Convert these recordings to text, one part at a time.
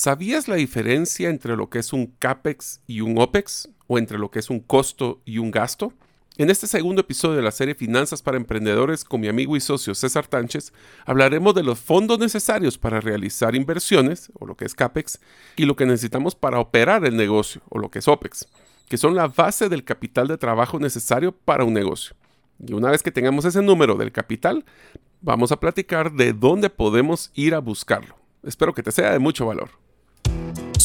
¿Sabías la diferencia entre lo que es un CAPEX y un OPEX? ¿O entre lo que es un costo y un gasto? En este segundo episodio de la serie Finanzas para Emprendedores con mi amigo y socio César Tánchez, hablaremos de los fondos necesarios para realizar inversiones, o lo que es CAPEX, y lo que necesitamos para operar el negocio, o lo que es OPEX, que son la base del capital de trabajo necesario para un negocio. Y una vez que tengamos ese número del capital, vamos a platicar de dónde podemos ir a buscarlo. Espero que te sea de mucho valor. you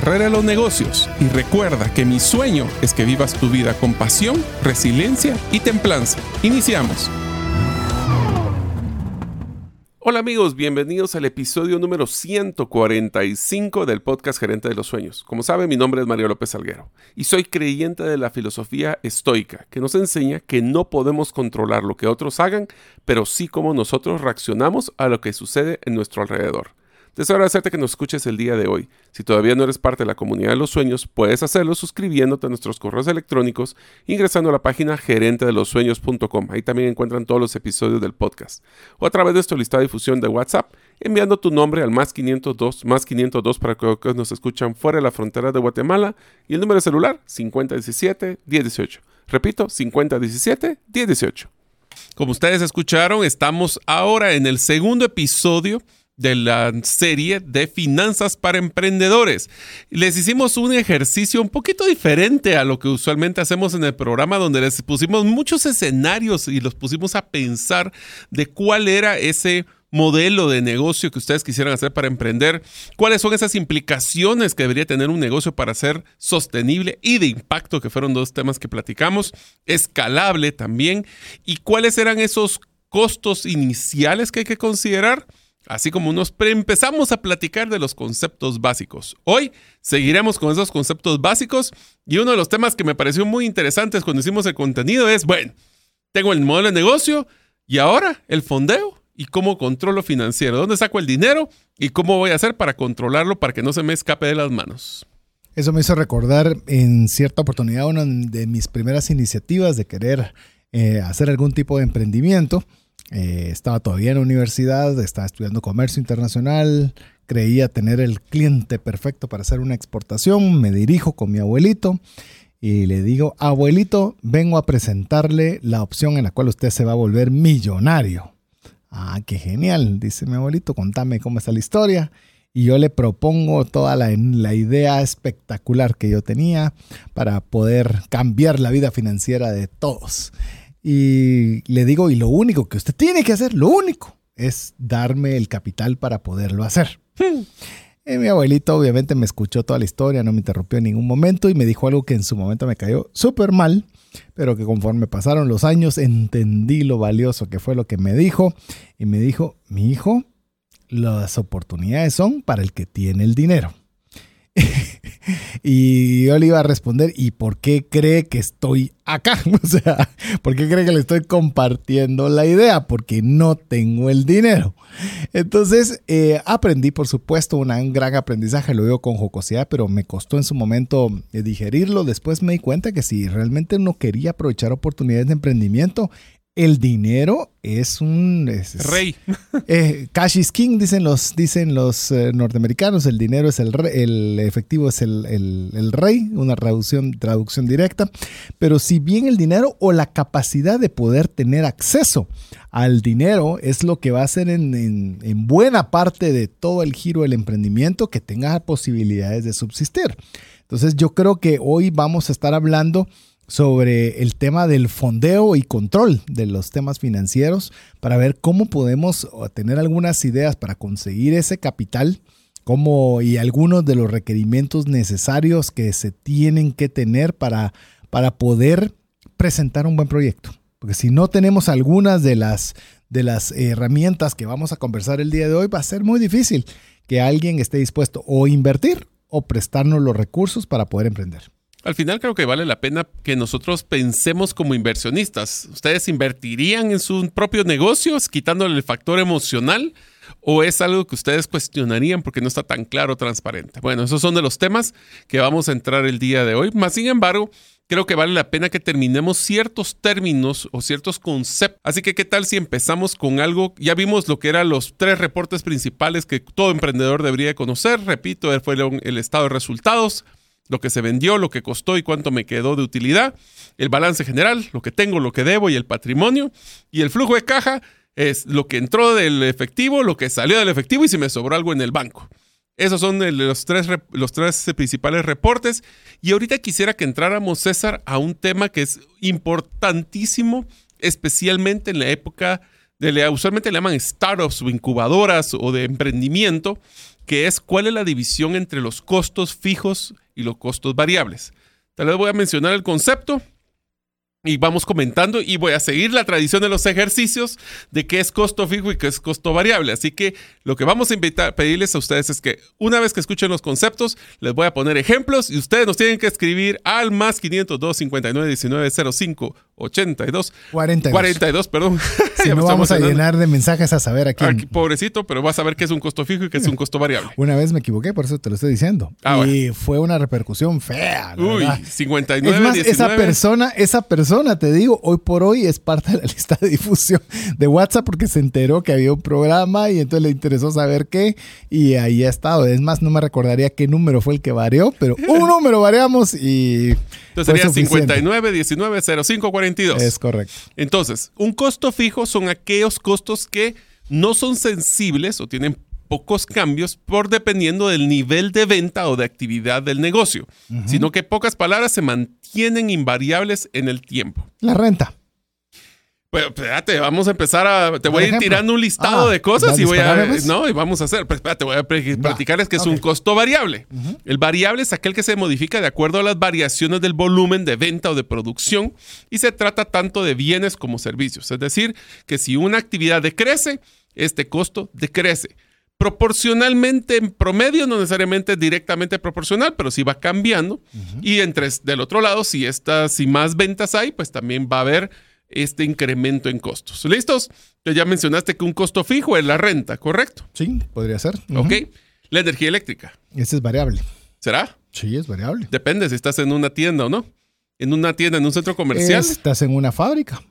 de los negocios. Y recuerda que mi sueño es que vivas tu vida con pasión, resiliencia y templanza. Iniciamos. Hola amigos, bienvenidos al episodio número 145 del podcast Gerente de los Sueños. Como saben, mi nombre es Mario López Salguero y soy creyente de la filosofía estoica, que nos enseña que no podemos controlar lo que otros hagan, pero sí como nosotros reaccionamos a lo que sucede en nuestro alrededor. Deseo agradecerte que nos escuches el día de hoy. Si todavía no eres parte de la comunidad de los sueños, puedes hacerlo suscribiéndote a nuestros correos electrónicos, ingresando a la página gerentedelosueños.com. Ahí también encuentran todos los episodios del podcast. O a través de nuestra lista de difusión de WhatsApp, enviando tu nombre al más 502, más 502 para que nos escuchan fuera de la frontera de Guatemala y el número de celular 5017 1018. Repito, 5017 1018. Como ustedes escucharon, estamos ahora en el segundo episodio de la serie de finanzas para emprendedores. Les hicimos un ejercicio un poquito diferente a lo que usualmente hacemos en el programa, donde les pusimos muchos escenarios y los pusimos a pensar de cuál era ese modelo de negocio que ustedes quisieran hacer para emprender, cuáles son esas implicaciones que debería tener un negocio para ser sostenible y de impacto, que fueron dos temas que platicamos, escalable también, y cuáles eran esos costos iniciales que hay que considerar así como nos empezamos a platicar de los conceptos básicos. Hoy seguiremos con esos conceptos básicos y uno de los temas que me pareció muy interesantes cuando hicimos el contenido es, bueno, tengo el modelo de negocio y ahora el fondeo y cómo controlo financiero, dónde saco el dinero y cómo voy a hacer para controlarlo para que no se me escape de las manos. Eso me hizo recordar en cierta oportunidad una de mis primeras iniciativas de querer eh, hacer algún tipo de emprendimiento eh, estaba todavía en la universidad, estaba estudiando comercio internacional, creía tener el cliente perfecto para hacer una exportación, me dirijo con mi abuelito y le digo, abuelito, vengo a presentarle la opción en la cual usted se va a volver millonario. Ah, qué genial, dice mi abuelito, contame cómo está la historia. Y yo le propongo toda la, la idea espectacular que yo tenía para poder cambiar la vida financiera de todos. Y le digo, y lo único que usted tiene que hacer, lo único, es darme el capital para poderlo hacer. Y mi abuelito obviamente me escuchó toda la historia, no me interrumpió en ningún momento y me dijo algo que en su momento me cayó súper mal, pero que conforme pasaron los años entendí lo valioso que fue lo que me dijo y me dijo, mi hijo, las oportunidades son para el que tiene el dinero. y yo le iba a responder, ¿y por qué cree que estoy acá? O sea, ¿por qué cree que le estoy compartiendo la idea? Porque no tengo el dinero. Entonces, eh, aprendí, por supuesto, un gran aprendizaje, lo digo con jocosidad, pero me costó en su momento eh, digerirlo. Después me di cuenta que si realmente no quería aprovechar oportunidades de emprendimiento, el dinero es un rey. Eh, cash is king, dicen los, dicen los eh, norteamericanos. El dinero es el rey, el efectivo es el, rey, una traducción, traducción directa. Pero si bien el dinero o la capacidad de poder tener acceso al dinero es lo que va a hacer en, en buena parte de todo el giro del emprendimiento que tenga posibilidades de subsistir. Entonces yo creo que hoy vamos a estar hablando sobre el tema del fondeo y control de los temas financieros para ver cómo podemos tener algunas ideas para conseguir ese capital cómo, y algunos de los requerimientos necesarios que se tienen que tener para, para poder presentar un buen proyecto. Porque si no tenemos algunas de las, de las herramientas que vamos a conversar el día de hoy, va a ser muy difícil que alguien esté dispuesto o invertir o prestarnos los recursos para poder emprender. Al final creo que vale la pena que nosotros pensemos como inversionistas. ¿Ustedes invertirían en sus propios negocios quitándole el factor emocional? ¿O es algo que ustedes cuestionarían porque no está tan claro, transparente? Bueno, esos son de los temas que vamos a entrar el día de hoy. Más sin embargo, creo que vale la pena que terminemos ciertos términos o ciertos conceptos. Así que, ¿qué tal si empezamos con algo? Ya vimos lo que eran los tres reportes principales que todo emprendedor debería conocer. Repito, fue el estado de resultados, lo que se vendió, lo que costó y cuánto me quedó de utilidad, el balance general, lo que tengo, lo que debo y el patrimonio, y el flujo de caja es lo que entró del efectivo, lo que salió del efectivo y si me sobró algo en el banco. Esos son los tres, los tres principales reportes. Y ahorita quisiera que entráramos, César, a un tema que es importantísimo, especialmente en la época de usualmente le llaman startups o incubadoras o de emprendimiento, que es cuál es la división entre los costos fijos y los costos variables. Tal vez voy a mencionar el concepto y vamos comentando y voy a seguir la tradición de los ejercicios de qué es costo fijo y qué es costo variable. Así que lo que vamos a invitar, pedirles a ustedes es que una vez que escuchen los conceptos, les voy a poner ejemplos y ustedes nos tienen que escribir al más 502 59 19 05 82 42. 42, perdón. Si no vamos a llenar de mensajes a saber aquí. Pobrecito, pero vas a ver qué es un costo fijo y qué es un costo variable. Una vez me equivoqué, por eso te lo estoy diciendo. Ah, y fue una repercusión fea. Uy, 59 es más, esa persona, esa persona, te digo, hoy por hoy es parte de la lista de difusión de WhatsApp porque se enteró que había un programa y entonces le interesó saber qué y ahí ha estado. Es más, no me recordaría qué número fue el que varió, pero un número variamos y entonces sería 59 19 05 42. Es correcto. Entonces, un costo fijo son aquellos costos que no son sensibles o tienen pocos cambios por dependiendo del nivel de venta o de actividad del negocio, sino que pocas palabras se mantienen invariables en el tiempo. La renta. Pues espérate, vamos a empezar a. Te voy a ir tirando un listado ah, de cosas y voy a. No, y vamos a hacer. Pues espérate, voy a platicarles que es un costo variable. El variable es aquel que se modifica de acuerdo a las variaciones del volumen de venta o de producción y se trata tanto de bienes como servicios. Es decir, que si una actividad decrece, este costo decrece. Proporcionalmente en promedio, no necesariamente directamente proporcional, pero sí va cambiando. Y entre, del otro lado, si, estas, si más ventas hay, pues también va a haber este incremento en costos. ¿Listos? ya mencionaste que un costo fijo es la renta, ¿correcto? Sí, podría ser. Ok. La energía eléctrica. Ese es variable. ¿Será? Sí, es variable. Depende si estás en una tienda o no. En una tienda, en un centro comercial. Estás en una fábrica.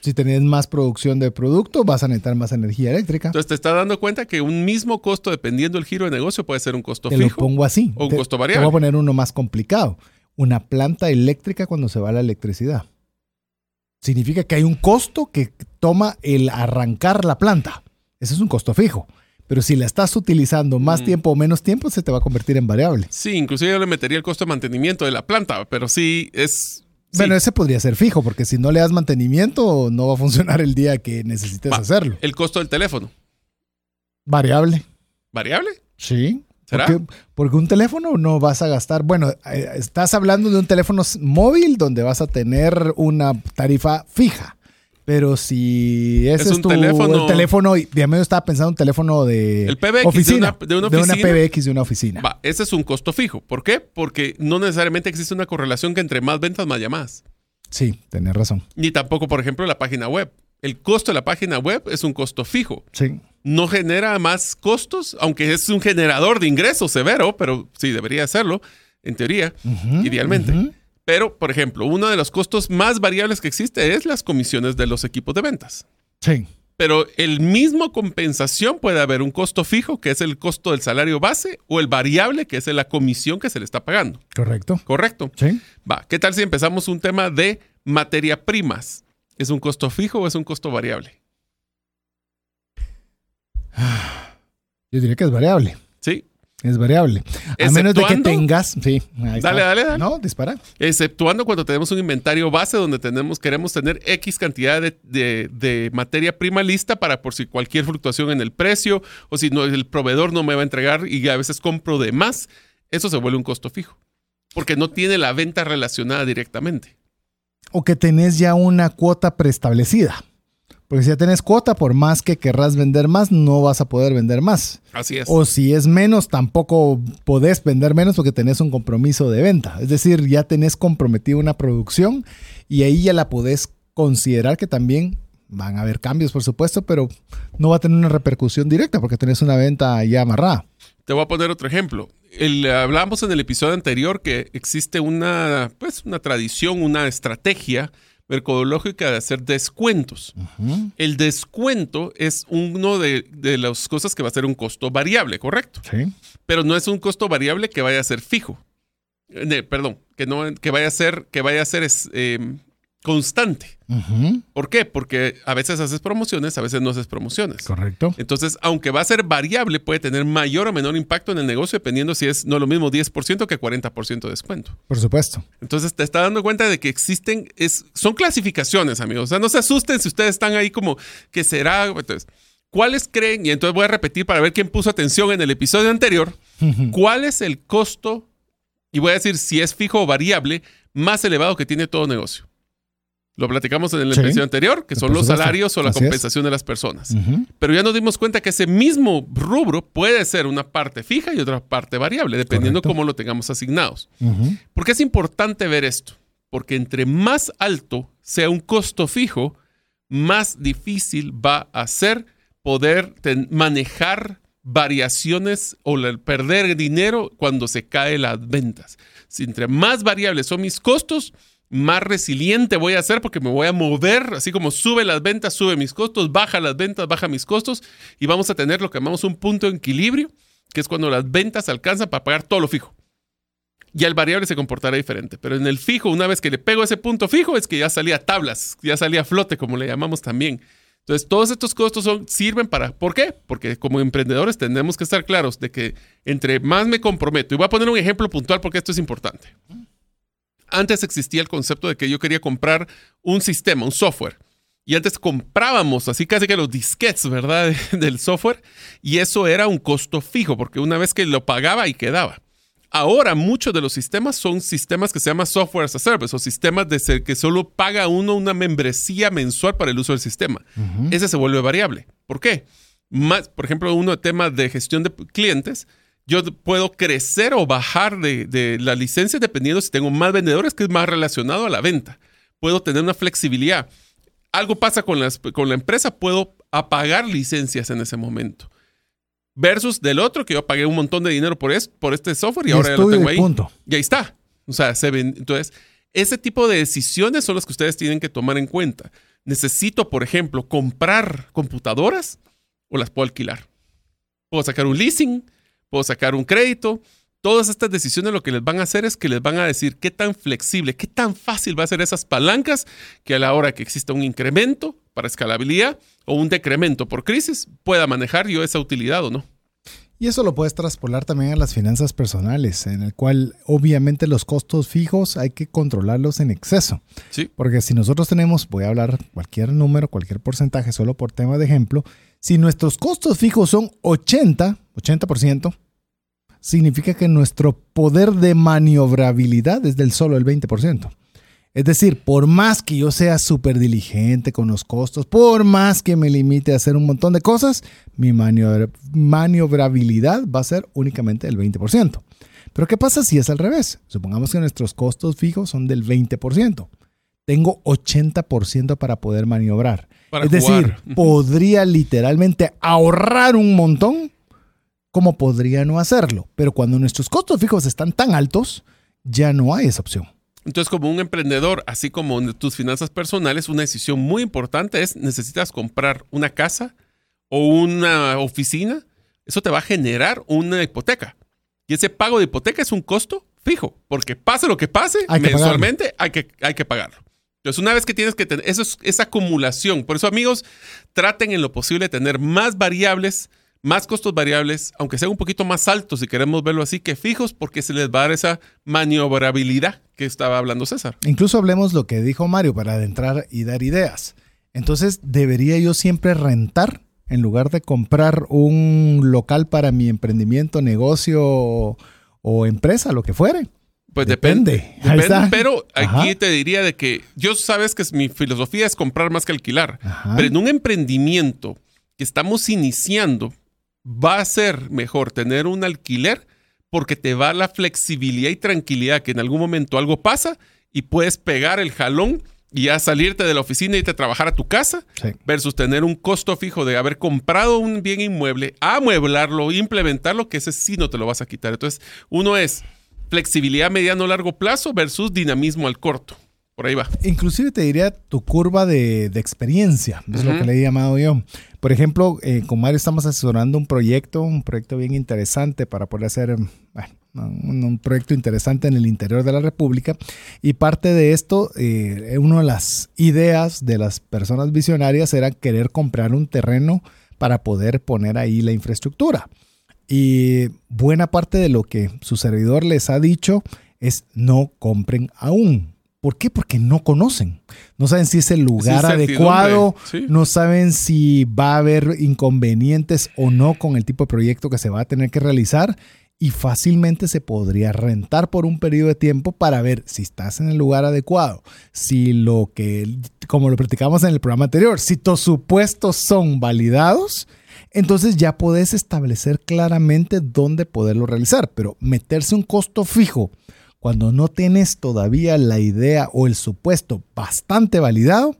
Si tenés más producción de producto, vas a necesitar más energía eléctrica. Entonces te estás dando cuenta que un mismo costo, dependiendo del giro de negocio, puede ser un costo te fijo. Lo pongo así. O un costo variable. Te voy a poner uno más complicado. Una planta eléctrica cuando se va la electricidad significa que hay un costo que toma el arrancar la planta. Ese es un costo fijo. Pero si la estás utilizando más mm. tiempo o menos tiempo, se te va a convertir en variable. Sí, inclusive yo le metería el costo de mantenimiento de la planta, pero sí es... Bueno, ese podría ser fijo, porque si no le das mantenimiento, no va a funcionar el día que necesites hacerlo. El costo del teléfono. Variable. ¿Variable? Sí. Porque, un teléfono no vas a gastar. Bueno, eh, estás hablando de un teléfono móvil donde vas a tener una tarifa fija. Pero si ese es, tu teléfono, el teléfono, ya me estaba pensando un teléfono de el PBX oficina, de, una, oficina. PBX de una oficina. Va, ese es un costo fijo. ¿Por qué? Porque no necesariamente existe una correlación que entre más ventas, más llamadas. Sí, tenés razón. Ni tampoco, por ejemplo, la página web. El costo de la página web es un costo fijo. Sí no genera más costos, aunque es un generador de ingresos severo, pero sí debería hacerlo, en teoría, idealmente. Pero, por ejemplo, uno de los costos más variables que existe es las comisiones de los equipos de ventas. Sí. Pero el mismo compensación puede haber un costo fijo, que es el costo del salario base, o el variable, que es la comisión que se le está pagando. Correcto. ¿Correcto? Sí. Va, ¿qué tal si empezamos un tema de materia primas? ¿Es un costo fijo o es un costo variable? Yo diría que es variable. Es variable. A menos de que tengas. Sí. ahí está. Dale, dale, dale. No, dispara. Exceptuando cuando tenemos un inventario base donde tenemos, queremos tener X cantidad de, de- de materia prima lista para por si cualquier fluctuación en el precio o si no, el proveedor no me va a entregar y a veces compro de más, eso se vuelve un costo fijo. Porque no tiene la venta relacionada directamente. O que tenés ya una cuota preestablecida. Porque si ya tenés cuota, por más que querrás vender más, no vas a poder vender más. Así es. O si es menos, tampoco podés vender menos porque tenés un compromiso de venta. Es decir, ya tenés comprometido una producción y ahí ya la podés considerar que también van a haber cambios, por supuesto, pero no va a tener una repercusión directa porque tenés una venta ya amarrada. Te voy a poner otro ejemplo. El, hablamos en el episodio anterior que existe una, pues, una tradición, una estrategia mercadológica de hacer descuentos. El descuento es uno de, de las cosas que va a ser un costo variable, ¿correcto? Sí. Pero no es un costo variable que vaya a ser fijo. Eh, perdón, que, no, que vaya a ser, que vaya a ser es, eh, constante. ¿Por qué? Porque a veces haces promociones, a veces no haces promociones. Correcto. Entonces, aunque va a ser variable, puede tener mayor o menor impacto en el negocio dependiendo si es no lo mismo 10% que 40% de descuento. Por supuesto. Entonces, te está dando cuenta de que existen, es, son clasificaciones, amigos. O sea, no se asusten si ustedes están ahí como que será. Entonces, ¿cuáles creen? Y entonces voy a repetir para ver quién puso atención en el episodio anterior. ¿Cuál es el costo? Y voy a decir si es fijo o variable más elevado que tiene todo negocio. Lo platicamos en el Sí. episodio anterior, que son los salarios o la Así es. compensación de las personas. Pero ya nos dimos cuenta que ese mismo rubro puede ser una parte fija y otra parte variable, dependiendo Correcto. cómo lo tengamos asignados. Ujú. ¿Por qué es importante ver esto? Porque entre más alto sea un costo fijo, más difícil va a ser poder manejar variaciones o perder dinero cuando se caen las ventas. Si entre más variables son mis costos, más resiliente voy a ser porque me voy a mover, así como sube las ventas, sube mis costos, baja las ventas, baja mis costos y vamos a tener lo que llamamos un punto de equilibrio, que es cuando las ventas alcanzan para pagar todo lo fijo. Ya el variable se comportará diferente, pero en el fijo, una vez que le pego ese punto fijo, es que ya salía tablas, ya salía flote, como le llamamos también. Entonces, todos estos costos son, sirven para, ¿por qué? Porque como emprendedores tenemos que estar claros de que entre más me comprometo, y voy a poner un ejemplo puntual porque esto es importante. Antes existía el concepto de que yo quería comprar un sistema, un software. Y antes comprábamos así casi que los disquets, ¿verdad? Del software. Y eso era un costo fijo, porque una vez que lo pagaba y quedaba. Ahora muchos de los sistemas son sistemas que se llaman software as a service o sistemas de ser que solo paga uno una membresía mensual para el uso del sistema. Ese se vuelve variable. ¿Por qué? Más, por ejemplo, uno de temas de gestión de clientes, yo puedo crecer o bajar de, de la licencia dependiendo si tengo más vendedores, que es más relacionado a la venta. Puedo tener una flexibilidad. Algo pasa con, las- con la empresa, puedo apagar licencias en ese momento. Versus del otro, que yo pagué un montón de dinero por, es- por este software y, Y ahora ya lo tengo ahí. punto. Y ahí está. O sea, se ven. Entonces, ese tipo de decisiones son las que ustedes tienen que tomar en cuenta. Necesito, por ejemplo, comprar computadoras o las puedo alquilar. Puedo sacar un leasing, puedo sacar un crédito. Todas estas decisiones lo que les van a hacer es que les van a decir qué tan flexible, qué tan fácil va a ser esas palancas que a la hora que exista un incremento para escalabilidad o un decremento por crisis, pueda manejar yo esa utilidad o no. Y eso lo puedes traspolar también a las finanzas personales, en el cual obviamente los costos fijos hay que controlarlos en exceso. Sí. Porque si nosotros tenemos, voy a hablar cualquier número, cualquier porcentaje, solo por tema de ejemplo, si nuestros costos fijos son 80, 80%, significa que nuestro poder de maniobrabilidad es del solo el 20%. Es decir, por más que yo sea súper diligente con los costos, por más que me limite a hacer un montón de cosas, mi maniobra- maniobrabilidad va a ser únicamente del 20%. Pero ¿qué pasa si es al revés? Supongamos que nuestros costos fijos son del 20%. Tengo 80% para poder maniobrar. Para es decir, jugar. Podría literalmente ahorrar un montón como podría no hacerlo. Pero cuando nuestros costos fijos están tan altos, ya no hay esa opción. Entonces, como un emprendedor, así como en tus finanzas personales, una decisión muy importante es, necesitas comprar una casa o una oficina. Eso te va a generar una hipoteca. Y ese pago de hipoteca es un costo fijo, porque pase lo que pase, mensualmente hay que, hay que pagarlo. Entonces, una vez que tienes que tener, eso es esa acumulación. Por eso, amigos, traten en lo posible de tener más variables, más costos variables, aunque sean un poquito más altos, si queremos verlo así, que fijos, porque se les va a dar esa maniobrabilidad que estaba hablando César. Incluso hablemos lo que dijo Mario para adentrar y dar ideas. Entonces, ¿debería yo siempre rentar en lugar de comprar un local para mi emprendimiento, negocio o empresa, lo que fuere? Pues depende. Depende, pero aquí te diría de que yo sabes que mi filosofía es comprar más que alquilar. Pero en un emprendimiento que estamos iniciando, va a ser mejor tener un alquiler porque te va la flexibilidad y tranquilidad que en algún momento algo pasa y puedes pegar el jalón y ya salirte de la oficina y irte a trabajar a tu casa versus tener un costo fijo de haber comprado un bien inmueble, amueblarlo, implementarlo, que ese sí no te lo vas a quitar. Entonces, uno es flexibilidad mediano largo plazo versus dinamismo al corto. Por ahí va. Inclusive te diría tu curva de, experiencia, es lo que le he llamado yo. Por ejemplo, eh, con Mario estamos asesorando un proyecto, un proyecto bien interesante para poder hacer un, proyecto interesante en el interior de la República. Y parte de esto, eh, una de las ideas de las personas visionarias era querer comprar un terreno para poder poner ahí la infraestructura. Y buena parte de lo que su servidor les ha dicho es no compren aún. ¿Por qué? Porque no conocen. No saben si es el lugar adecuado, no saben si va a haber inconvenientes o no con el tipo de proyecto que se va a tener que realizar y fácilmente se podría rentar por un periodo de tiempo para ver si estás en el lugar adecuado, si lo que, como lo platicamos en el programa anterior, si tus supuestos son validados entonces ya podés establecer claramente dónde poderlo realizar, pero meterse un costo fijo cuando no tienes todavía la idea o el supuesto bastante validado,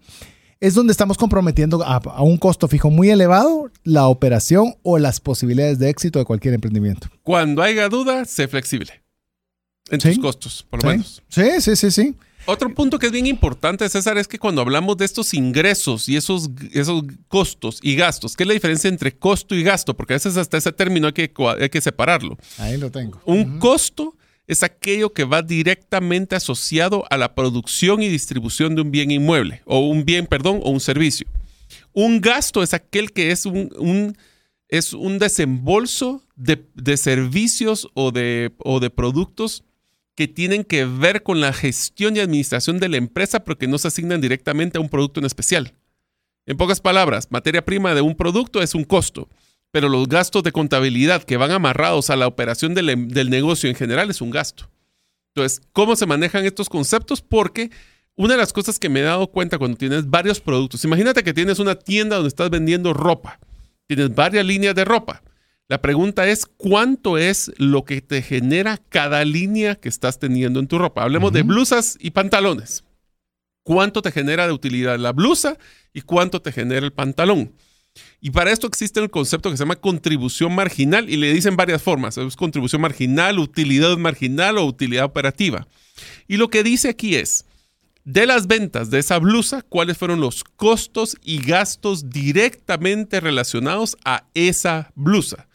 es donde estamos comprometiendo a, un costo fijo muy elevado la operación o las posibilidades de éxito de cualquier emprendimiento. Cuando haya duda, sé flexible en tus costos, por lo menos. Sí, sí, sí, sí. Otro punto que es bien importante, César, es que cuando hablamos de estos ingresos y esos, esos costos y gastos, ¿qué es la diferencia entre costo y gasto? Porque a veces hasta ese término hay que, hay que separarlo. Ahí lo tengo. Un costo es aquello que va directamente asociado a la producción y distribución de un bien inmueble, o un bien, perdón, o un servicio. Un gasto es aquel que es un, es un desembolso de, de servicios o de, o de productos que tienen que ver con la gestión y administración de la empresa, pero que no se asignan directamente a un producto en especial. En pocas palabras, materia prima de un producto es un costo, pero los gastos de contabilidad que van amarrados a la operación del, em, negocio en general es un gasto. Entonces, ¿cómo se manejan estos conceptos? Porque una de las cosas que me he dado cuenta cuando tienes varios productos, imagínate que tienes una tienda donde estás vendiendo ropa, tienes varias líneas de ropa. La pregunta es, ¿cuánto es lo que te genera cada línea que estás teniendo en tu ropa? Hablemos de blusas y pantalones. ¿Cuánto te genera de utilidad la blusa y cuánto te genera el pantalón? Y para esto existe el concepto que se llama contribución marginal y le dicen varias formas. Es contribución marginal, utilidad marginal o utilidad operativa. Y lo que dice aquí es, de las ventas de esa blusa, cuáles fueron los costos y gastos directamente relacionados a esa blusa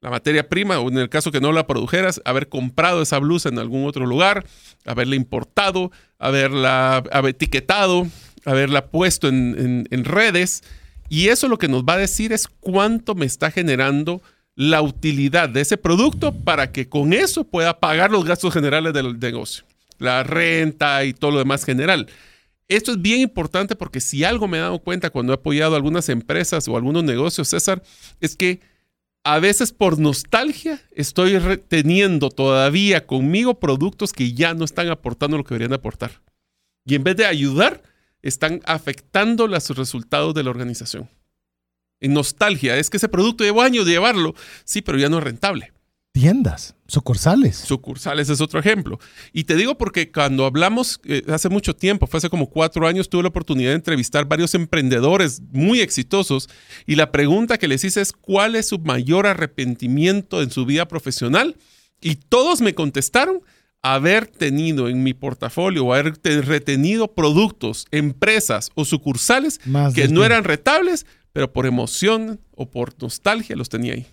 la materia prima, o en el caso que no la produjeras, haber comprado esa blusa en algún otro lugar, haberla importado, haberla etiquetado, haberla puesto en, redes. Y eso lo que nos va a decir es cuánto me está generando la utilidad de ese producto para que con eso pueda pagar los gastos generales del negocio, la renta y todo lo demás general. Esto es bien importante porque si algo me he dado cuenta cuando he apoyado algunas empresas o algunos negocios, César, es que a veces por nostalgia estoy teniendo todavía conmigo productos que ya no están aportando lo que deberían aportar. Y en vez de ayudar, están afectando los resultados de la organización. En nostalgia, es que ese producto llevo años de llevarlo, sí, pero ya no es rentable tiendas, sucursales. Sucursales es otro ejemplo. Y te digo porque cuando hablamos eh, hace mucho tiempo, fue hace como cuatro años, tuve la oportunidad de entrevistar varios emprendedores muy exitosos y la pregunta que les hice es cuál es su mayor arrepentimiento en su vida profesional y todos me contestaron haber tenido en mi portafolio o haber retenido productos, empresas o sucursales que no eran rentables, pero por emoción o por nostalgia los tenía ahí.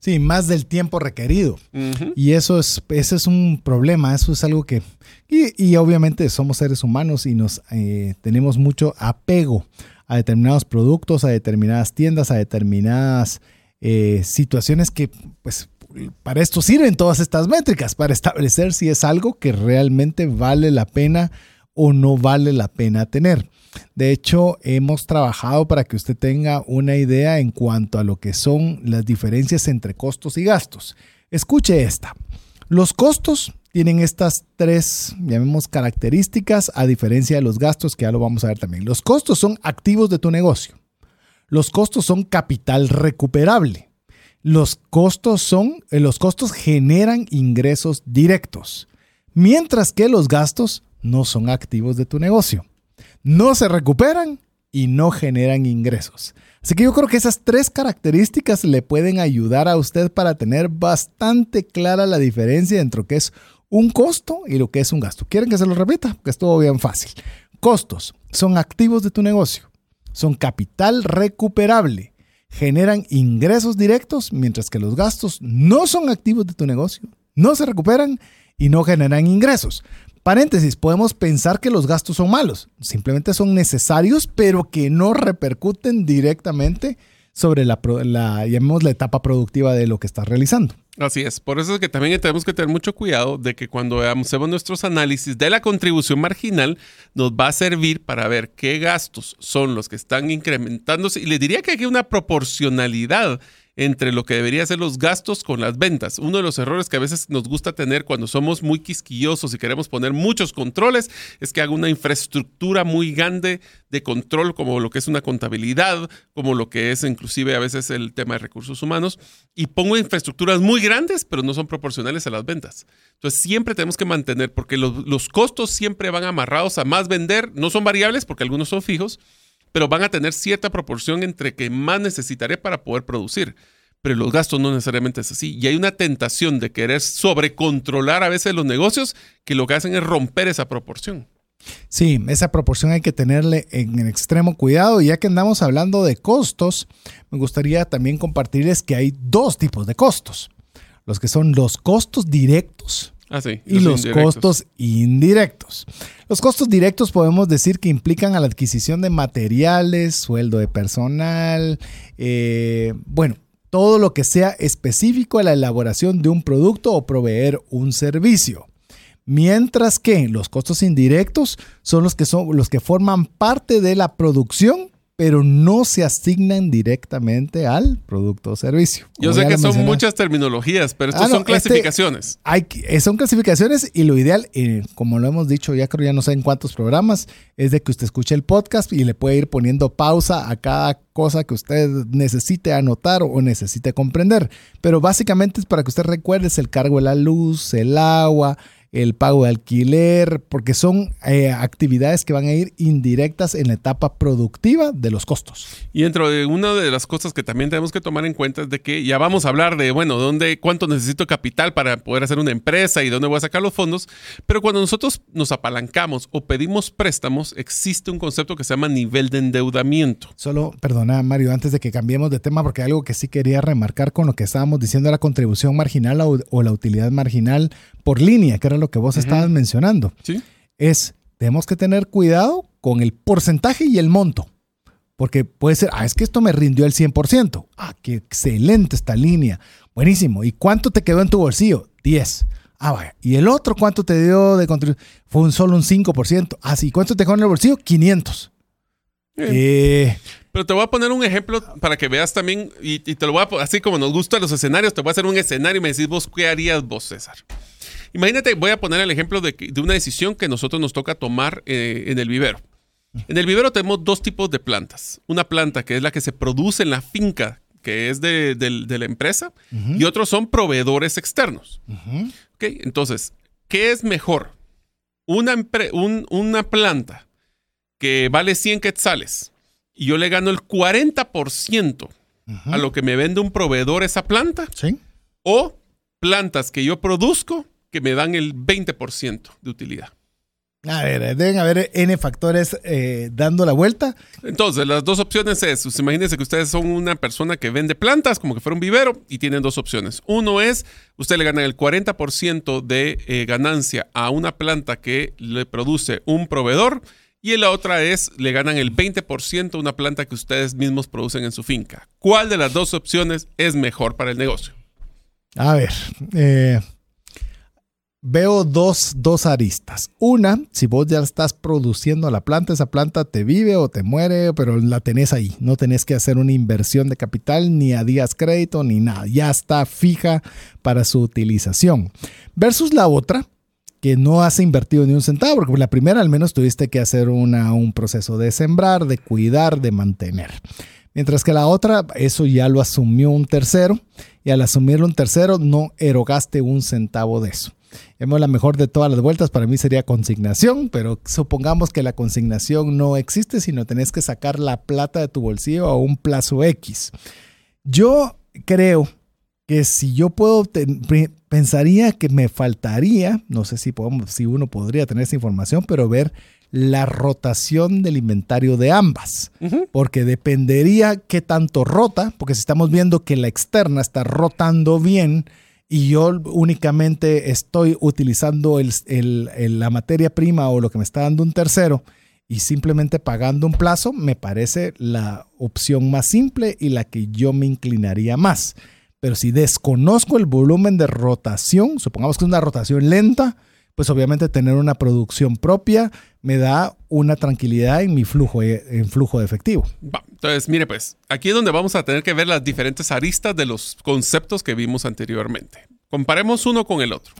Sí, más del tiempo requerido. Y eso es, ese es un problema, eso es algo que... Y, obviamente somos seres humanos y nos eh, tenemos mucho apego a determinados productos, a determinadas tiendas, a determinadas eh, situaciones que, pues, para esto sirven todas estas métricas, para establecer si es algo que realmente vale la pena o no vale la pena tener. De hecho, hemos trabajado para que usted tenga una idea en cuanto a lo que son las diferencias entre costos y gastos. Escuche esta. Los costos tienen estas tres, características a diferencia de los gastos, que ya lo vamos a ver también. Los costos son activos de tu negocio. Los costos son capital recuperable. Los costos son, eh, los costos generan ingresos directos, mientras que los gastos no son activos de tu negocio. No se recuperan y no generan ingresos. Así que yo creo que esas tres características le pueden ayudar a usted para tener bastante clara la diferencia entre lo que es un costo y lo que es un gasto. ¿Quieren que se lo repita? Porque es todo bien fácil. Costos son activos de tu negocio, son capital recuperable, generan ingresos directos, mientras que los gastos no son activos de tu negocio, no se recuperan y no generan ingresos. Paréntesis, podemos pensar que los gastos son malos, simplemente son necesarios, pero que no repercuten directamente sobre la, la, la etapa productiva de lo que estás realizando. Así es, por eso es que también tenemos que tener mucho cuidado de que cuando hacemos nuestros análisis de la contribución marginal, nos va a servir para ver qué gastos son los que están incrementándose. Y le diría que hay una proporcionalidad entre lo que debería ser los gastos con las ventas. Uno de los errores que a veces nos gusta tener cuando somos muy quisquillosos y queremos poner muchos controles es que hago una infraestructura muy grande de control como lo que es una contabilidad, como lo que es inclusive a veces el tema de recursos humanos y pongo infraestructuras muy grandes pero no son proporcionales a las ventas. Entonces siempre tenemos que mantener porque los, los costos siempre van amarrados a más vender, no son variables porque algunos son fijos pero van a tener cierta proporción entre que más necesitaré para poder producir. Pero los gastos no necesariamente es así. Y hay una tentación de querer sobrecontrolar a veces los negocios que lo que hacen es romper esa proporción. Sí, esa proporción hay que tenerle en extremo cuidado. Ya que andamos hablando de costos, me gustaría también compartirles que hay dos tipos de costos. Los que son los costos directos Ah, y los, costos indirectos. Los costos directos podemos decir que implican a la adquisición de materiales, sueldo de personal, eh, bueno, todo lo que sea específico a la elaboración de un producto o proveer un servicio. Mientras que los costos indirectos son los que son los que forman parte de la producción pero no se asignan directamente al producto o servicio. Yo sé que son muchas terminologías, pero estas ah, son este, clasificaciones. hay, eh, son clasificaciones y lo ideal, eh, como lo hemos dicho ya creo ya no sé en cuántos programas, es de que usted escuche el podcast y le puede ir poniendo pausa a cada cosa que usted necesite anotar o necesite comprender. Pero básicamente es para que usted recuerde el cargo de la luz, el agua, el pago de alquiler, porque son eh, actividades que van a ir indirectas en la etapa productiva de los costos. Y dentro de una de las cosas que también tenemos que tomar en cuenta es de que ya vamos a hablar de, bueno, dónde, cuánto necesito capital para poder hacer una empresa y dónde voy a sacar los fondos, pero cuando nosotros nos apalancamos o pedimos préstamos, existe un concepto que se llama nivel de endeudamiento. Solo, perdona Mario, antes de que cambiemos de tema, porque algo que sí quería remarcar con lo que estábamos diciendo, la contribución marginal o, o la utilidad marginal por línea, que era lo que vos estabas mencionando. Sí. Es, tenemos que tener cuidado con el porcentaje y el monto. Porque puede ser, ah, es que esto me rindió el 100%. Ah, qué excelente esta línea. Buenísimo. ¿Y cuánto te quedó en tu bolsillo? 10. Ah, vaya. ¿Y el otro cuánto te dio de contribución? Fue un solo un 5%. Ah, sí. ¿Cuánto te quedó en el bolsillo? 500. Eh. Pero te voy a poner un ejemplo para que veas también, y, te lo voy a, así como nos gustan los escenarios, te voy a hacer un escenario y me decís vos, ¿qué harías vos, César? Imagínate, voy a poner el ejemplo de, una decisión que nosotros nos toca tomar eh, en el vivero. En el vivero tenemos dos tipos de plantas. Una planta que es la que se produce en la finca, que es de, la empresa, y otros son proveedores externos. Entonces, ¿qué es mejor? Una, una planta que vale 100 quetzales y yo le gano el 40% a lo que me vende un proveedor esa planta. Sí. O plantas que yo produzco que me dan el 20% de utilidad. A ver, deben haber N factores eh, dando la vuelta. Entonces, las dos opciones es, pues, imagínense que ustedes son una persona que vende plantas, como que fuera un vivero, y tienen dos opciones. Uno es, usted le gana el 40% de eh, ganancia a una planta que le produce un proveedor, y la otra es, le ganan el 20% a una planta que ustedes mismos producen en su finca. ¿Cuál de las dos opciones es mejor para el negocio? A ver, eh, veo dos, dos aristas. Una, si vos ya estás produciendo la planta, esa planta te vive o te muere, pero la tenés ahí. No tenés que hacer una inversión de capital, ni a días crédito, ni nada. Ya está fija para su utilización. Versus la otra, que no has invertido ni un centavo, porque la primera al menos tuviste que hacer un proceso de sembrar, de cuidar, de mantener. Mientras que la otra, eso ya lo asumió un tercero, y al asumirlo un tercero no erogaste un centavo de eso. Hemos la mejor de todas las vueltas, para mí sería consignación, pero supongamos que la consignación no existe, sino tenés que sacar la plata de tu bolsillo a un plazo X. Yo creo que si yo puedo, pensaría que me faltaría, no sé si, podemos, si uno podría tener esa información, pero ver la rotación del inventario de ambas, porque dependería qué tanto rota, porque si estamos viendo que la externa está rotando bien, y yo únicamente estoy utilizando la materia prima o lo que me está dando un tercero y simplemente pagando un plazo, me parece la opción más simple y la que yo me inclinaría más. Pero si desconozco el volumen de rotación, supongamos que es una rotación lenta, pues obviamente tener una producción propia me da una tranquilidad en mi flujo, en flujo de efectivo. entonces, mire pues, aquí es donde vamos a tener que ver las diferentes aristas de los conceptos que vimos anteriormente. Comparemos uno con el otro.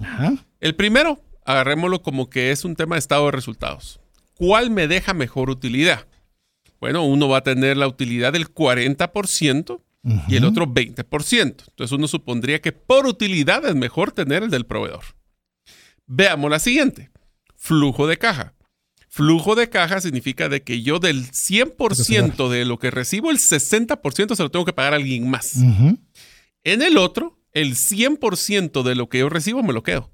El primero, agarrémoslo como que es un tema de estado de resultados. ¿Cuál me deja mejor utilidad? Bueno, uno va a tener la utilidad del 40% y el otro 20%. Entonces uno supondría que por utilidad es mejor tener el del proveedor. Veamos la siguiente. Flujo de caja. Flujo de caja significa de que yo del 100% de lo que recibo, el 60% se lo tengo que pagar a alguien más. En el otro, el 100% de lo que yo recibo me lo quedo.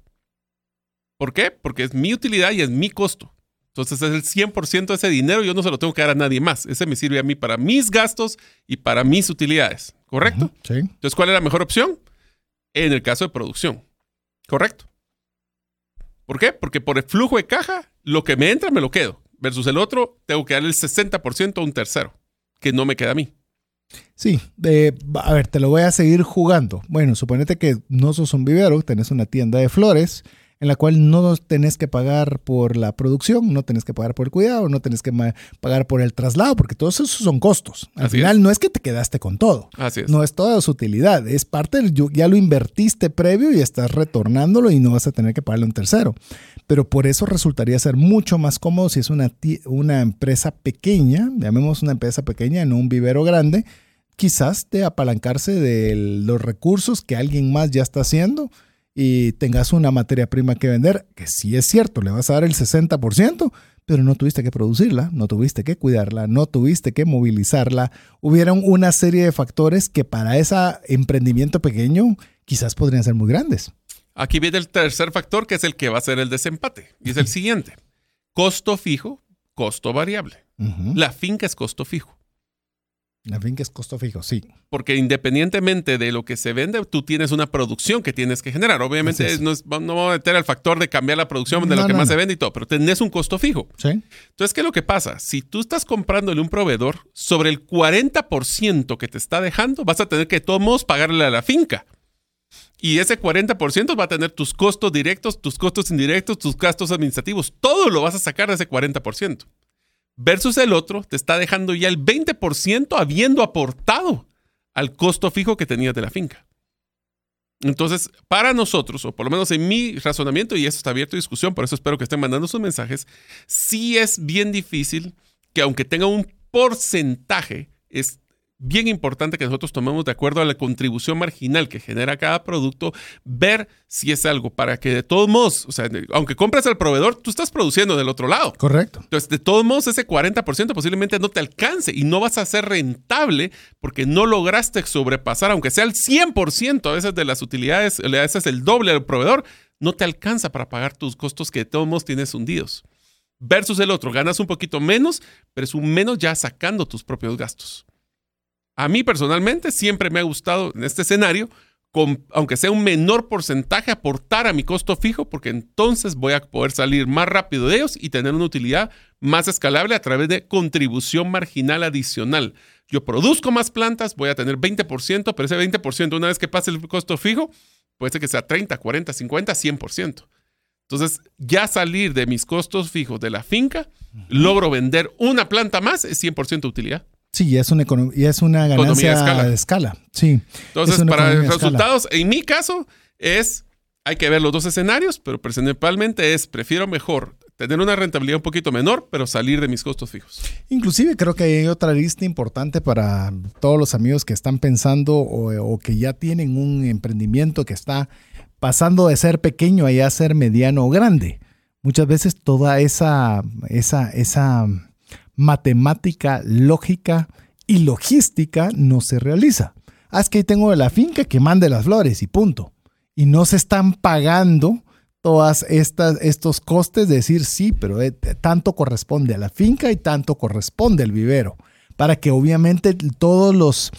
¿Por qué? Porque es mi utilidad y es mi costo. Entonces es el 100% de ese dinero, yo no se lo tengo que dar a nadie más. Ese me sirve a mí para mis gastos y para mis utilidades. ¿Correcto? sí. Entonces, ¿cuál es la mejor opción? En el caso de producción. ¿Correcto? ¿Por qué? Porque por el flujo de caja, lo que me entra me lo quedo. Versus el otro, tengo que darle el 60% a un tercero, que no me queda a mí. Sí, a ver, te lo voy a seguir jugando. Bueno, suponete que no sos un vivero, tenés una tienda de flores en la cual no tenés que pagar por la producción, no tenés que pagar por el cuidado, no tenés que pagar por el traslado, porque todos esos son costos. Al final no es que te quedaste con todo. Así es. No es toda su utilidad, es parte, del, ya lo invertiste previo y estás retornándolo y no vas a tener que pagarle a un tercero. Pero por eso resultaría ser mucho más cómodo si es una, una empresa pequeña, llamemos una empresa pequeña, no un vivero grande, quizás de apalancarse de los recursos que alguien más ya está haciendo y tengas una materia prima que vender, que sí es cierto, le vas a dar el 60%, pero no tuviste que producirla, no tuviste que cuidarla, no tuviste que movilizarla. Hubieron una serie de factores que para ese emprendimiento pequeño quizás podrían ser muy grandes. Aquí viene el tercer factor, que es el que va a ser el desempate, y es el siguiente. Costo fijo, costo variable. La finca es costo fijo. La finca es costo fijo, sí. Porque independientemente de lo que se vende, tú tienes una producción que tienes que generar. Obviamente no, es, no va a meter al factor de cambiar la producción de lo que más se vende y todo, pero tenés un costo fijo. Sí. Entonces, ¿qué es lo que pasa? Si tú estás comprándole un proveedor, sobre el 40% que te está dejando, vas a tener que de todos modos pagarle a la finca. Y ese 40% va a tener tus costos directos, tus costos indirectos, tus gastos administrativos. Todo lo vas a sacar de ese 40% versus el otro te está dejando ya el 20% habiendo aportado al costo fijo que tenías de la finca. Entonces, para nosotros, o por lo menos en mi razonamiento, y esto está abierto a discusión, por eso espero que estén mandando sus mensajes, sí es bien difícil que aunque tenga un porcentaje, es bien importante que nosotros tomemos de acuerdo a la contribución marginal que genera cada producto, ver si es algo para que de todos modos, o sea, aunque compres al proveedor, tú estás produciendo del otro lado. Correcto. Entonces, de todos modos, ese 40% posiblemente no te alcance y no vas a ser rentable porque no lograste sobrepasar, aunque sea el 100% a veces de las utilidades, le haces el doble al proveedor, no te alcanza para pagar tus costos que de todos modos tienes hundidos. Versus el otro, ganas un poquito menos, pero es un menos ya sacando tus propios gastos. A mí personalmente siempre me ha gustado en este escenario, aunque sea un menor porcentaje, aportar a mi costo fijo, porque entonces voy a poder salir más rápido de ellos y tener una utilidad más escalable a través de contribución marginal adicional. Yo produzco más plantas, voy a tener 20%, pero ese 20%, una vez que pase el costo fijo, puede ser que sea 30, 40, 50, 100%. Entonces, ya salir de mis costos fijos de la finca, logro vender una planta más, es 100% utilidad. Sí, es una, y es una ganancia de escala. escala. Sí. Entonces, para resultados, en mi caso, es, hay que ver los dos escenarios, pero principalmente es, prefiero mejor tener una rentabilidad un poquito menor, pero salir de mis costos fijos. Inclusive creo que hay otra lista importante para todos los amigos que están pensando o, que ya tienen un emprendimiento que está pasando de ser pequeño a ser mediano o grande. Muchas veces toda esa, esa, esa matemática, lógica y logística no se realiza. Es que tengo la finca que mande las flores y punto. Y no se están pagando todas estas estos costes de decir sí, pero eh, tanto corresponde a la finca y tanto corresponde al vivero. Para que obviamente todos los,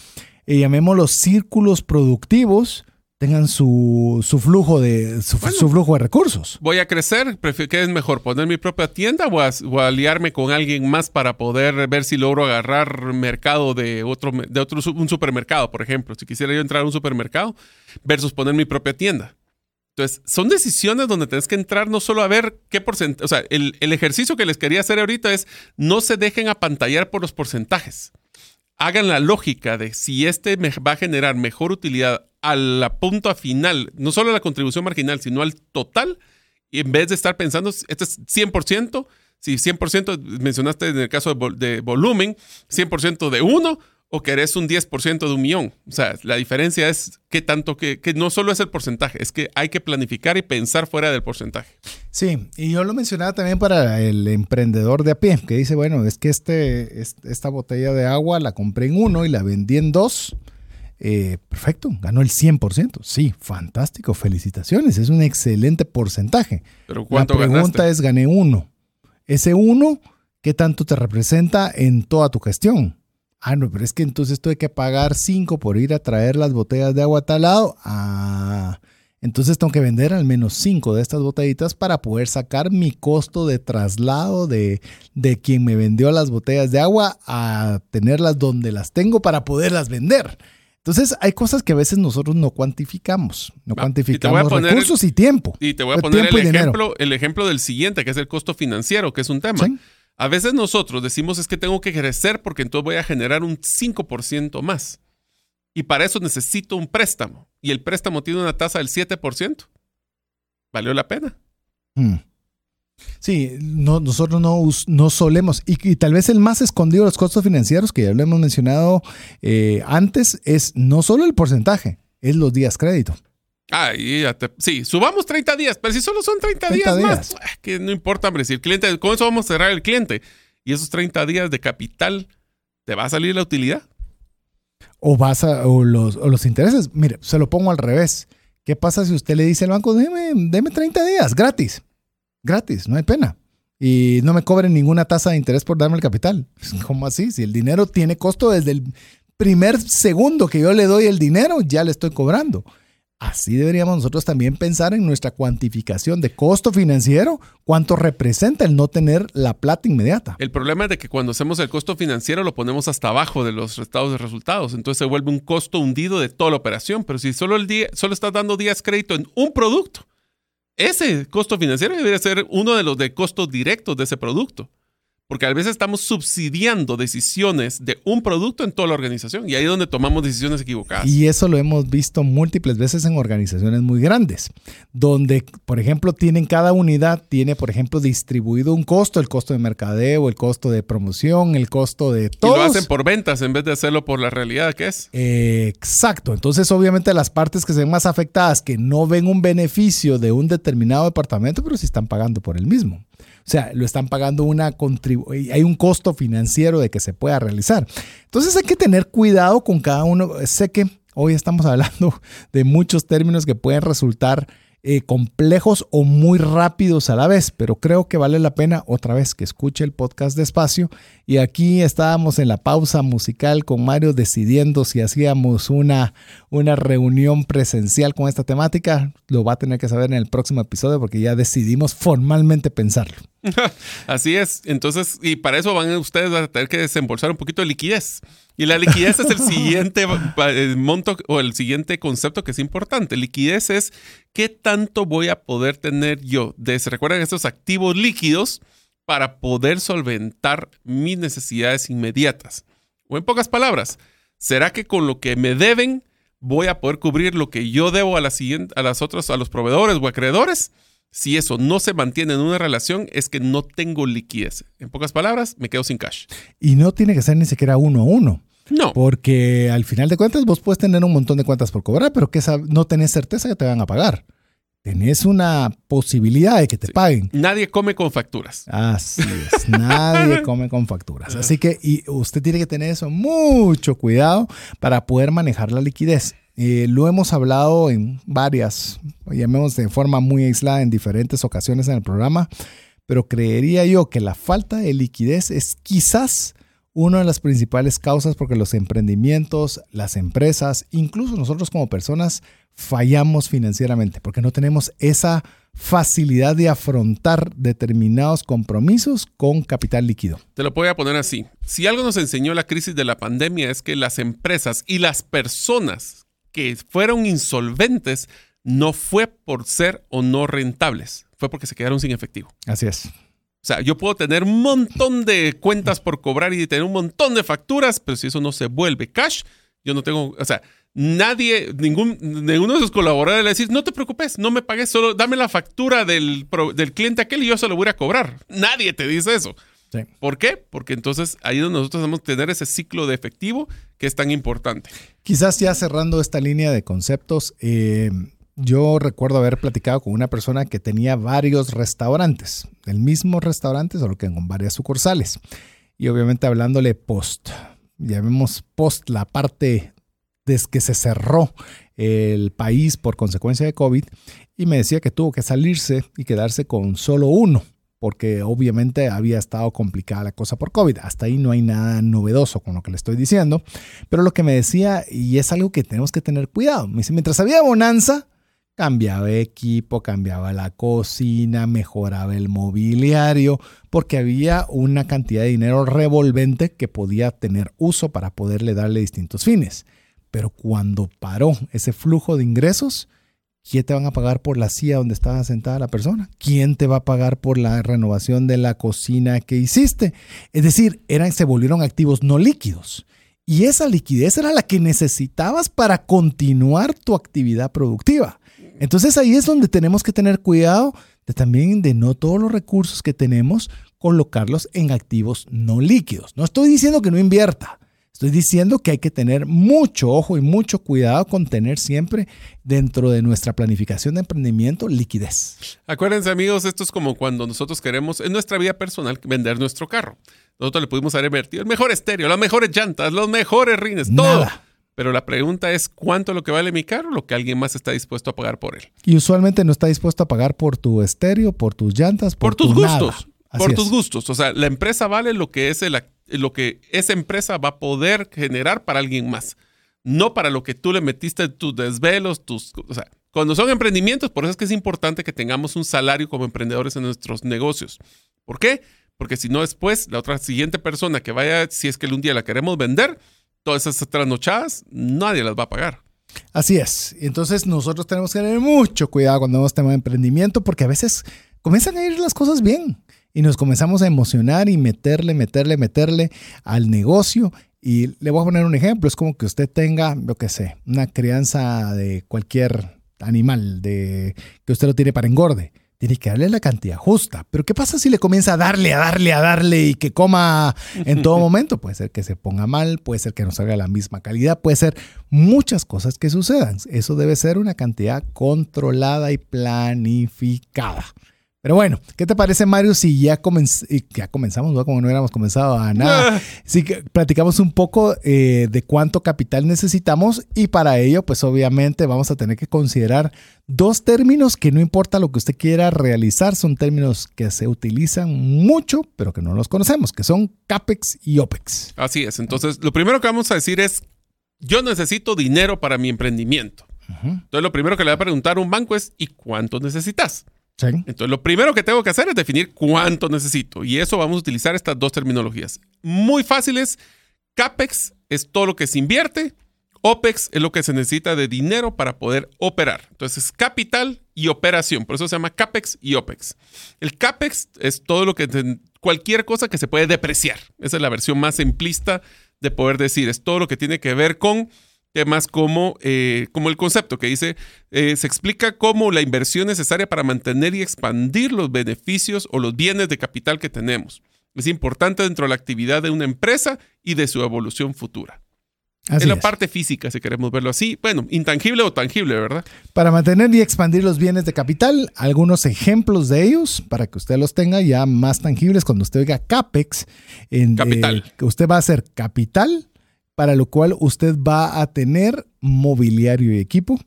eh, llamémoslos círculos productivos, tengan su, flujo de su, flujo de recursos. Voy a crecer, ¿qué es mejor? ¿Poner mi propia tienda o, aliarme con alguien más para poder ver si logro agarrar mercado de otro, de otro un supermercado, por ejemplo? Si quisiera yo entrar a un supermercado versus poner mi propia tienda. Entonces, son decisiones donde tienes que entrar no solo a ver qué porcentaje, o sea, el, el ejercicio que les quería hacer ahorita es no se dejen apantallar por los porcentajes hagan la lógica de si este va a generar mejor utilidad a la punta final, no solo a la contribución marginal, sino al total, y en vez de estar pensando, este es 100%, si 100% mencionaste en el caso de, volumen, 100% de uno, o querés un 10% de un millón. O sea, la diferencia es que tanto que, que, no solo es el porcentaje, es que hay que planificar y pensar fuera del porcentaje. Sí, y yo lo mencionaba también para el emprendedor de a pie, que dice, bueno, es que este, esta botella de agua la compré en uno y la vendí en dos eh, perfecto, ganó el 100%. Sí, fantástico, felicitaciones, es un excelente porcentaje. Pero La pregunta es, gané uno. Ese uno, ¿qué tanto te representa en toda tu gestión? Ah, no, pero es que entonces tuve que pagar cinco por ir a traer las botellas de agua a tal lado. Ah, entonces tengo que vender al menos cinco de estas botellitas para poder sacar mi costo de traslado de, de quien me vendió las botellas de agua a tenerlas donde las tengo para poderlas vender. Entonces, hay cosas que a veces nosotros no cuantificamos. No cuantificamos recursos y tiempo. Y te voy a poner el ejemplo, el ejemplo del siguiente, que es el costo financiero, que es un tema. A veces nosotros decimos es que tengo que crecer porque entonces voy a generar un 5% más. Y para eso necesito un préstamo. Y el préstamo tiene una tasa del 7%. ¿Valió la pena? Mm. Sí, no, nosotros no, no solemos, y, tal vez el más escondido de los costos financieros, que ya lo hemos mencionado eh, antes, es no solo el porcentaje, es los días crédito. Ah, sí, subamos 30 días, pero si solo son 30, días, más, que no importa, hombre, si el cliente, con eso vamos a cerrar el cliente, y esos 30 días de capital, ¿te va a salir la utilidad? O, vas a, o, los, o los intereses, mire, se lo pongo al revés. ¿Qué pasa si usted le dice al banco, deme, deme 30 días gratis? gratis, no hay pena. Y no me cobren ninguna tasa de interés por darme el capital. ¿Cómo así? Si el dinero tiene costo desde el primer segundo que yo le doy el dinero, ya le estoy cobrando. Así deberíamos nosotros también pensar en nuestra cuantificación de costo financiero, cuánto representa el no tener la plata inmediata. El problema es de que cuando hacemos el costo financiero lo ponemos hasta abajo de los estados de resultados, entonces se vuelve un costo hundido de toda la operación, pero si solo el día solo estás dando días crédito en un producto, ese costo financiero debería ser uno de los de costos directos de ese producto. Porque a veces estamos subsidiando decisiones de un producto en toda la organización y ahí es donde tomamos decisiones equivocadas. Y eso lo hemos visto múltiples veces en organizaciones muy grandes, donde, por ejemplo, tienen cada unidad, tiene, por ejemplo, distribuido un costo, el costo de mercadeo, el costo de promoción, el costo de todo. Y lo hacen por ventas en vez de hacerlo por la realidad que es. exacto. Entonces, obviamente, las partes que se ven más afectadas, que no ven un beneficio de un determinado departamento, pero sí están pagando por el mismo. O sea, lo están pagando una contribución, hay un costo financiero de que se pueda realizar. Entonces hay que tener cuidado con cada uno. Sé que hoy estamos hablando de muchos términos que pueden resultar eh, complejos o muy rápidos a la vez, pero creo que vale la pena otra vez que escuche el podcast despacio. Y aquí estábamos en la pausa musical con Mario decidiendo si hacíamos una, una reunión presencial con esta temática. Lo va a tener que saber en el próximo episodio porque ya decidimos formalmente pensarlo. Así es. Entonces, y para eso van ustedes a tener que desembolsar un poquito de liquidez. Y la liquidez es el siguiente monto o el siguiente concepto que es importante. Liquidez es qué tanto voy a poder tener yo de, ¿se recuerdan estos activos líquidos para poder solventar mis necesidades inmediatas? O en pocas palabras, ¿será que con lo que me deben voy a poder cubrir lo que yo debo a, la siguiente, a las otras, a los proveedores o acreedores? Si eso no se mantiene en una relación, es que no tengo liquidez. En pocas palabras, me quedo sin cash. Y no tiene que ser ni siquiera uno a uno. No. Porque al final de cuentas vos puedes tener un montón de cuentas por cobrar, pero que no tenés certeza que te van a pagar. Tenés una posibilidad de que te paguen. Nadie come con facturas. Así es, nadie come con facturas. Así que y usted tiene que tener eso mucho cuidado para poder manejar la liquidez. Eh, lo hemos hablado en varias, llamemos de forma muy aislada en diferentes ocasiones en el programa, pero creería yo que la falta de liquidez es quizás una de las principales causas porque los emprendimientos, las empresas, incluso nosotros como personas, fallamos financieramente porque no tenemos esa facilidad de afrontar determinados compromisos con capital líquido. Te lo voy a poner así. Si algo nos enseñó la crisis de la pandemia es que las empresas y las personas que fueron insolventes no fue por ser o no rentables, fue porque se quedaron sin efectivo. Así es. O sea, yo puedo tener un montón de cuentas por cobrar y tener un montón de facturas, pero si eso no se vuelve cash, yo no tengo, o sea, nadie, ningún, ninguno de sus colaboradores le dice, no te preocupes, no me pagues, solo dame la factura del, del cliente aquel y yo se lo voy a cobrar. Nadie te dice eso. ¿Por qué? Porque entonces ahí nosotros debemos tener ese ciclo de efectivo que es tan importante. Quizás ya cerrando esta línea de conceptos, eh, yo recuerdo haber platicado con una persona que tenía varios restaurantes, el mismo restaurante, solo que con varias sucursales. Y obviamente hablándole post, llamemos post la parte desde que se cerró el país por consecuencia de COVID, y me decía que tuvo que salirse y quedarse con solo uno porque obviamente había estado complicada la cosa por COVID. Hasta ahí no hay nada novedoso con lo que le estoy diciendo, pero lo que me decía, y es algo que tenemos que tener cuidado, me dice, mientras había bonanza, cambiaba equipo, cambiaba la cocina, mejoraba el mobiliario, porque había una cantidad de dinero revolvente que podía tener uso para poderle darle distintos fines. Pero cuando paró ese flujo de ingresos, ¿Quién te van a pagar por la silla donde estaba sentada la persona? ¿Quién te va a pagar por la renovación de la cocina que hiciste? Es decir, eran, se volvieron activos no líquidos. Y esa liquidez era la que necesitabas para continuar tu actividad productiva. Entonces ahí es donde tenemos que tener cuidado de también de no todos los recursos que tenemos colocarlos en activos no líquidos. No estoy diciendo que no invierta. Estoy diciendo que hay que tener mucho ojo y mucho cuidado con tener siempre dentro de nuestra planificación de emprendimiento liquidez. Acuérdense amigos, esto es como cuando nosotros queremos en nuestra vida personal vender nuestro carro. Nosotros le pudimos haber invertido el mejor estéreo, las mejores llantas, los mejores rines, todo. Pero la pregunta es, ¿cuánto es lo que vale mi carro? Lo que alguien más está dispuesto a pagar por él. Y usualmente no está dispuesto a pagar por tu estéreo, por tus llantas, por, tus gustos. Por tus gustos. O sea, la empresa vale lo que es el lo que esa empresa va a poder generar para alguien más, no para lo que tú le metiste tus desvelos, tus, o sea, cuando son emprendimientos, por eso es que es importante que tengamos un salario como emprendedores en nuestros negocios. ¿Por qué? Porque si no después, la otra siguiente persona que vaya, si es que un día la queremos vender, todas esas trasnochadas, nadie las va a pagar. Así es. Entonces nosotros tenemos que tener mucho cuidado cuando vemos tema de emprendimiento porque a veces comienzan a ir las cosas bien y nos comenzamos a emocionar y meterle, meterle, meterle al negocio. Y le voy a poner un ejemplo, es como que usted tenga, yo qué sé, una crianza de cualquier animal de, que usted lo tiene para engorde. Tiene que darle la cantidad justa. Pero ¿qué pasa si le comienza a darle, a darle, a darle y que coma en todo momento? Puede ser que se ponga mal, puede ser que no salga la misma calidad, puede ser muchas cosas que sucedan. Eso debe ser una cantidad controlada y planificada. Pero bueno, ¿qué te parece, Mario, si ya, ya comenzamos, ¿no? como no hubiéramos comenzado a nada? Si que platicamos un poco eh, de cuánto capital necesitamos y para ello, pues obviamente vamos a tener que considerar dos términos que no importa lo que usted quiera realizar, son términos que se utilizan mucho, pero que no los conocemos, que son CAPEX y OPEX. Así es, entonces lo primero que vamos a decir es, yo necesito dinero para mi emprendimiento. Entonces lo primero que le va a preguntar a un banco es, ¿y cuánto necesitas? Entonces, lo primero que tengo que hacer es definir cuánto necesito. Y eso vamos a utilizar estas dos terminologías. Muy fáciles. CAPEX es todo lo que se invierte. OPEX es lo que se necesita de dinero para poder operar. Entonces, capital y operación. Por eso se llama CAPEX y OPEX. El CAPEX es todo lo que, cualquier cosa que se puede depreciar. Esa es la versión más simplista de poder decir. Es todo lo que tiene que ver con temas como, eh, como el concepto que dice, eh, se explica cómo la inversión necesaria para mantener y expandir los beneficios o los bienes de capital que tenemos. Es importante dentro de la actividad de una empresa y de su evolución futura. es la parte física, si queremos verlo así. Bueno, intangible o tangible, ¿verdad? Para mantener y expandir los bienes de capital, algunos ejemplos de ellos, para que usted los tenga ya más tangibles cuando usted oiga CAPEX. En, capital. que usted va a hacer capital para lo cual usted va a tener mobiliario y equipo,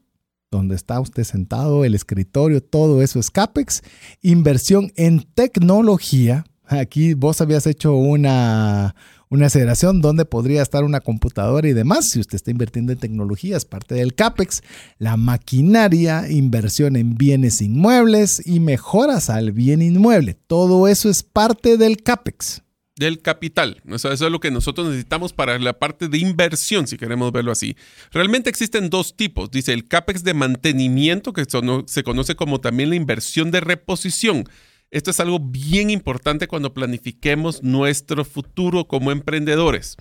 donde está usted sentado, el escritorio, todo eso es CAPEX. Inversión en tecnología. Aquí vos habías hecho una, una aceleración donde podría estar una computadora y demás. Si usted está invirtiendo en tecnología, es parte del CAPEX. La maquinaria, inversión en bienes inmuebles y mejoras al bien inmueble. Todo eso es parte del CAPEX del capital. eso es lo que nosotros necesitamos para la parte de inversión, si queremos verlo así. Realmente existen dos tipos. Dice el CAPEX de mantenimiento, que se conoce como también la inversión de reposición. Esto es algo bien importante cuando planifiquemos nuestro futuro como emprendedores.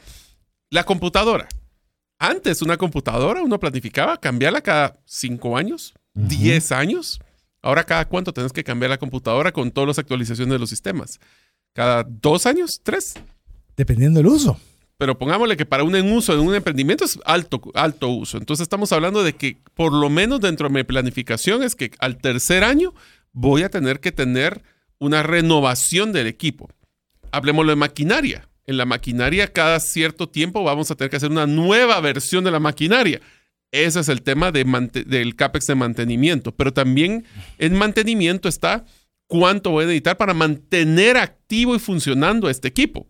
La computadora. Antes una computadora uno planificaba cambiarla cada cinco años, diez años. Ahora cada cuánto tenés que cambiar la computadora con todas las actualizaciones de los sistemas cada dos años, tres. Dependiendo del uso. Pero pongámosle que para un uso en un emprendimiento es alto, alto uso. Entonces estamos hablando de que por lo menos dentro de mi planificación es que al tercer año voy a tener que tener una renovación del equipo. Hablemoslo de maquinaria. En la maquinaria cada cierto tiempo vamos a tener que hacer una nueva versión de la maquinaria. Ese es el tema de del CAPEX de mantenimiento. Pero también en mantenimiento está cuánto voy a necesitar para mantener activo y funcionando este equipo.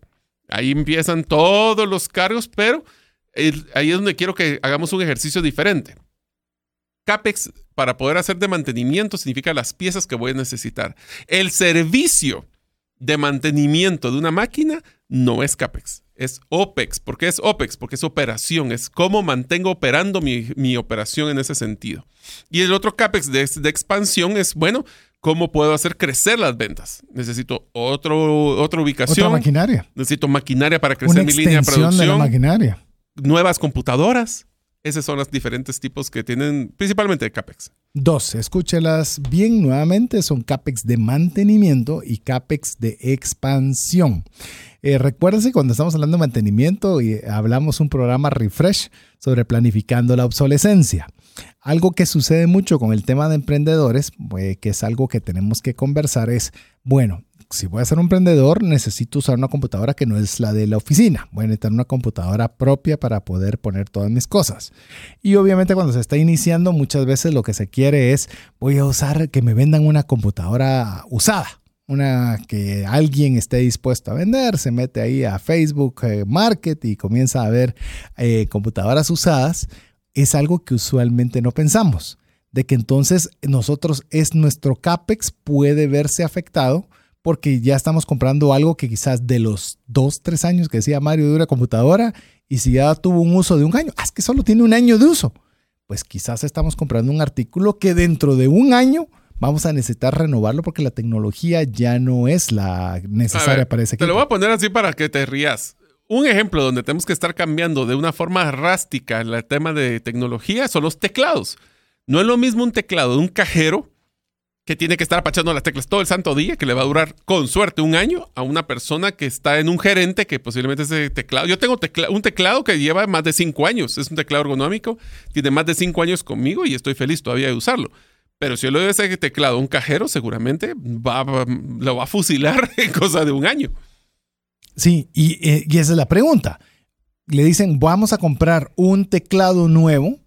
Ahí empiezan todos los cargos, pero ahí es donde quiero que hagamos un ejercicio diferente. CAPEX para poder hacer de mantenimiento significa las piezas que voy a necesitar. El servicio de mantenimiento de una máquina no es CAPEX, es OPEX. ¿Por qué es OPEX? Porque es operación, es cómo mantengo operando mi, operación en ese sentido. Y el otro CAPEX de, de expansión es, bueno, ¿Cómo puedo hacer crecer las ventas? Necesito otro, otra ubicación. Otra maquinaria. Necesito maquinaria para crecer mi línea de producción. De la maquinaria. Nuevas computadoras. Esos son los diferentes tipos que tienen, principalmente de CAPEX. Dos, escúchelas bien nuevamente, son CAPEX de mantenimiento y CAPEX de expansión. Eh, recuérdense cuando estamos hablando de mantenimiento y hablamos un programa refresh sobre planificando la obsolescencia. Algo que sucede mucho con el tema de emprendedores, eh, que es algo que tenemos que conversar, es, bueno, si voy a ser un emprendedor, necesito usar una computadora que no es la de la oficina. Voy a necesitar una computadora propia para poder poner todas mis cosas. Y obviamente cuando se está iniciando, muchas veces lo que se quiere es, voy a usar que me vendan una computadora usada. Una que alguien esté dispuesto a vender, se mete ahí a Facebook eh, Market y comienza a ver eh, computadoras usadas es algo que usualmente no pensamos, de que entonces nosotros es nuestro CAPEX puede verse afectado porque ya estamos comprando algo que quizás de los dos, tres años que decía Mario de una computadora y si ya tuvo un uso de un año, ah, es que solo tiene un año de uso, pues quizás estamos comprando un artículo que dentro de un año vamos a necesitar renovarlo porque la tecnología ya no es la necesaria para ese equipo. Te lo voy a poner así para que te rías un ejemplo donde tenemos que estar cambiando de una forma rástica el tema de tecnología son los teclados. No es lo mismo un teclado de un cajero que tiene que estar apachando las teclas todo el santo día, que le va a durar con suerte un año, a una persona que está en un gerente que posiblemente ese teclado. Yo tengo un teclado que lleva más de cinco años, es un teclado ergonómico, tiene más de cinco años conmigo y estoy feliz todavía de usarlo. Pero si yo le doy ese teclado a un cajero, seguramente lo va a fusilar en cosa de un año. Sí, y, eh, y esa es la pregunta. Le dicen, vamos a comprar un teclado nuevo.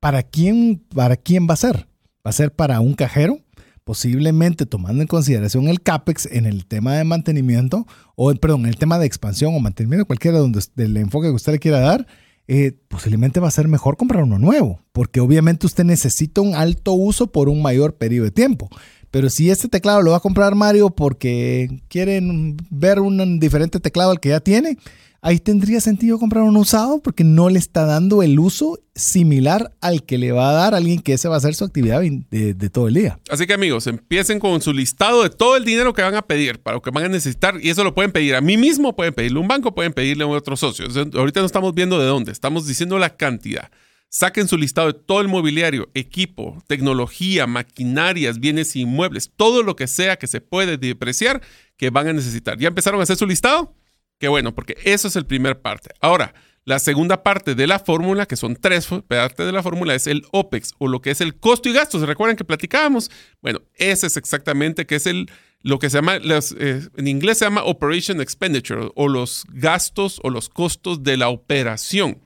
¿Para quién, ¿Para quién va a ser? ¿Va a ser para un cajero? Posiblemente tomando en consideración el CAPEX en el tema de mantenimiento, o perdón, el tema de expansión o mantenimiento, cualquiera donde, del enfoque que usted le quiera dar, eh, posiblemente va a ser mejor comprar uno nuevo, porque obviamente usted necesita un alto uso por un mayor periodo de tiempo. Pero si este teclado lo va a comprar Mario porque quieren ver un diferente teclado al que ya tiene, ahí tendría sentido comprar un usado porque no le está dando el uso similar al que le va a dar alguien que ese va a ser su actividad de, de, todo el día. Así que amigos, empiecen con su listado de todo el dinero que van a pedir para lo que van a necesitar y eso lo pueden pedir a mí mismo, pueden pedirle a un banco, pueden pedirle a otro socio. Ahorita no estamos viendo de dónde, estamos diciendo la cantidad. Saquen su listado de todo el mobiliario, equipo, tecnología, maquinarias, bienes inmuebles, todo lo que sea que se puede depreciar que van a necesitar. ¿Ya empezaron a hacer su listado? Qué bueno, porque eso es el primer parte. Ahora, la segunda parte de la fórmula, que son tres partes de la fórmula, es el OPEX o lo que es el costo y gastos. ¿Recuerdan que platicábamos? Bueno, ese es exactamente que es el, lo que se llama, eh, en inglés se llama Operation Expenditure o los gastos o los costos de la operación,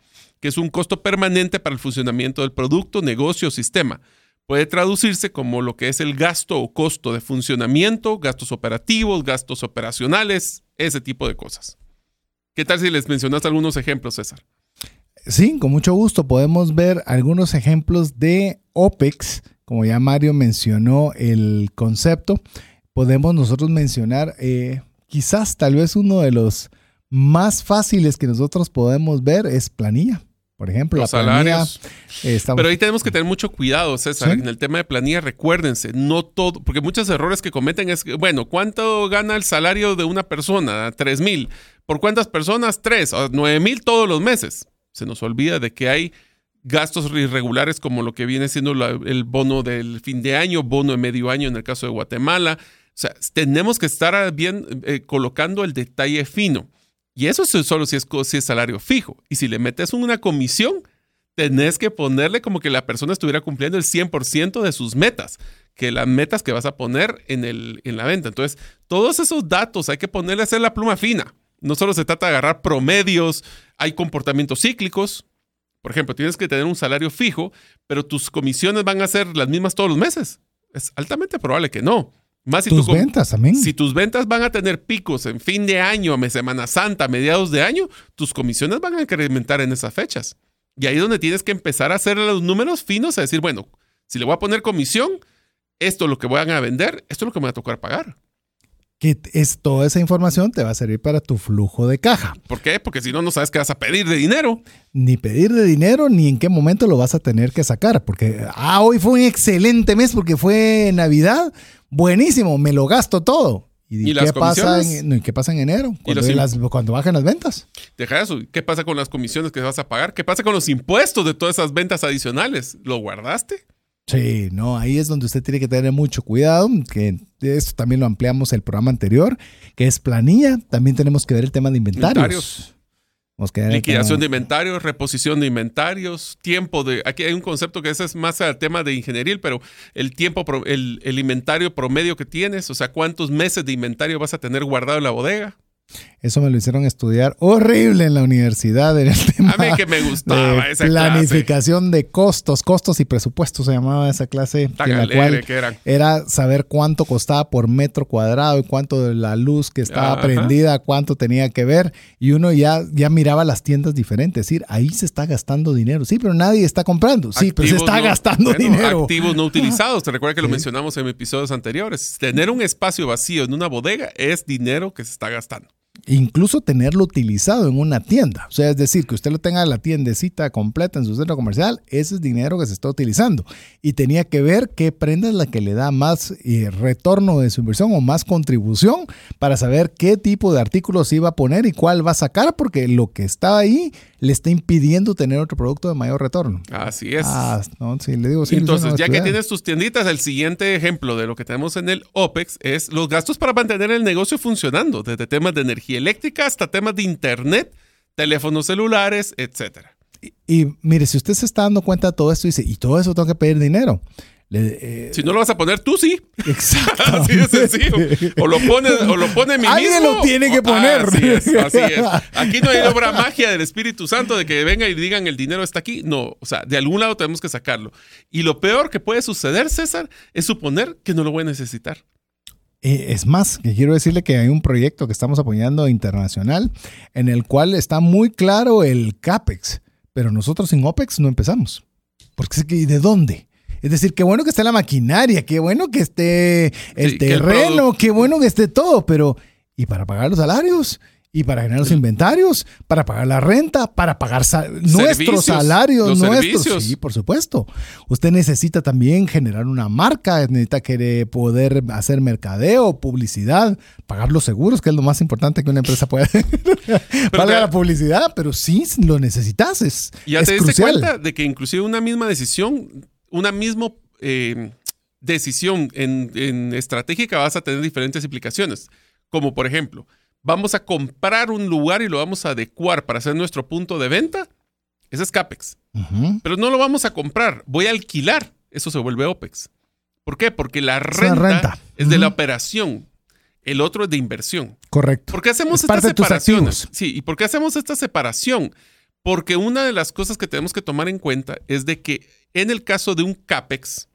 es un costo permanente para el funcionamiento del producto, negocio o sistema. Puede traducirse como lo que es el gasto o costo de funcionamiento, gastos operativos, gastos operacionales, ese tipo de cosas. ¿Qué tal si les mencionas algunos ejemplos, César? Sí, con mucho gusto. Podemos ver algunos ejemplos de OPEX, como ya Mario mencionó el concepto. Podemos nosotros mencionar eh, quizás tal vez uno de los más fáciles que nosotros podemos ver es planilla. Por ejemplo, los salarios. Pero ahí tenemos que tener mucho cuidado, César. En el tema de planilla, recuérdense, no todo, porque muchos errores que cometen es, bueno, ¿cuánto gana el salario de una persona? Tres mil. ¿Por cuántas personas? Tres. Nueve mil todos los meses. Se nos olvida de que hay gastos irregulares como lo que viene siendo el bono del fin de año, bono de medio año en el caso de Guatemala. O sea, tenemos que estar bien eh, colocando el detalle fino. Y eso solo si es, si es salario fijo. Y si le metes una comisión, tenés que ponerle como que la persona estuviera cumpliendo el 100% de sus metas, que las metas que vas a poner en, el, en la venta. Entonces, todos esos datos hay que ponerle a hacer la pluma fina. No solo se trata de agarrar promedios, hay comportamientos cíclicos. Por ejemplo, tienes que tener un salario fijo, pero tus comisiones van a ser las mismas todos los meses. Es altamente probable que no. Más si tus ventas también. Si tus ventas van a tener picos en fin de año, a Semana Santa, mediados de año, tus comisiones van a incrementar en esas fechas. Y ahí es donde tienes que empezar a hacer los números finos, a decir, bueno, si le voy a poner comisión, esto es lo que voy a vender, esto es lo que me va a tocar pagar que es toda esa información te va a servir para tu flujo de caja. ¿Por qué? Porque si no, no sabes qué vas a pedir de dinero. Ni pedir de dinero, ni en qué momento lo vas a tener que sacar. Porque, ah, hoy fue un excelente mes porque fue Navidad. Buenísimo, me lo gasto todo. ¿Y, qué, pasa en, qué pasa en enero? Cuando, cuando bajan las ventas. Deja eso. ¿Qué pasa con las comisiones que vas a pagar? ¿Qué pasa con los impuestos de todas esas ventas adicionales? ¿Lo guardaste? Sí, no, ahí es donde usted tiene que tener mucho cuidado, que esto también lo ampliamos el programa anterior, que es planilla, también tenemos que ver el tema de inventarios. Liquidación de inventarios, reposición de inventarios, tiempo de... Aquí hay un concepto que ese es más el tema de ingeniería, pero el tiempo, el, el inventario promedio que tienes, o sea, cuántos meses de inventario vas a tener guardado en la bodega. Eso me lo hicieron estudiar horrible en la universidad en el tema. A mí que me gustaba de planificación de costos, costos y presupuestos se llamaba esa clase, en la cual era saber cuánto costaba por metro cuadrado y cuánto de la luz que estaba prendida, cuánto tenía que ver y uno ya ya miraba las tiendas diferentes, es decir, ahí se está gastando dinero. Sí, pero nadie está comprando. Sí, pero se está gastando dinero. Activos no utilizados. Te recuerda que lo mencionamos en episodios anteriores. Tener un espacio vacío en una bodega es dinero que se está gastando incluso tenerlo utilizado en una tienda. O sea, es decir, que usted lo tenga la tiendecita completa en su centro comercial, ese es dinero que se está utilizando. Y tenía que ver qué prenda es la que le da más eh, retorno de su inversión o más contribución para saber qué tipo de artículos iba a poner y cuál va a sacar, porque lo que está ahí le está impidiendo tener otro producto de mayor retorno. Así es. Ah, no, sí, le digo, Entonces, ya que tienes tus tienditas, el siguiente ejemplo de lo que tenemos en el OPEX es los gastos para mantener el negocio funcionando, desde temas de energía eléctrica hasta temas de internet, teléfonos celulares, etcétera. Y, mire, si usted se está dando cuenta de todo esto, dice, y todo eso tengo que pedir dinero. Le, eh, Si no lo vas a poner tú, sí. exacto. Así de sencillo. O lo pone, o lo pone mi Alguien mismo, lo tiene que o- poner. así es, así es. Aquí no hay obra magia del Espíritu Santo de que venga y digan el dinero está aquí. No, o sea, de algún lado tenemos que sacarlo. Y lo peor que puede suceder, César, es suponer que no lo voy a necesitar. Eh, es más, quiero decirle que hay un proyecto que estamos apoyando internacional en el cual está muy claro el CAPEX, pero nosotros sin OPEX no empezamos. Porque es que, ¿y de dónde? Es decir, qué bueno que esté la maquinaria, qué bueno que esté el Sí, que el terreno, qué bueno que esté todo, pero ¿y para pagar los salarios? ¿Y para generar los inventarios? ¿Para pagar la renta? ¿Para pagar sa- nuestros salarios? nuestros. servicios. Sí, por supuesto. Usted necesita también generar una marca, necesita que poder hacer mercadeo, publicidad, pagar los seguros, que es lo más importante que una empresa puede. Valga te- la publicidad, pero sí lo necesitas. Es, Ya es te diste crucial. cuenta de que inclusive una misma decisión, una misma eh, decisión en, en estratégica vas a tener diferentes implicaciones. Como por ejemplo, vamos a comprar un lugar y lo vamos a adecuar para hacer nuestro punto de venta. Ese es CAPEX. Pero no lo vamos a comprar, voy a alquilar. Eso se vuelve OPEX. ¿Por qué? Porque la renta, renta. es de la operación. El otro es de inversión. Correcto. ¿Por qué hacemos Es estas parte de tus separaciones? activos. Sí, ¿y por qué hacemos esta separación? Porque una de las cosas que tenemos que tomar en cuenta es de que en el caso de un CAPEX,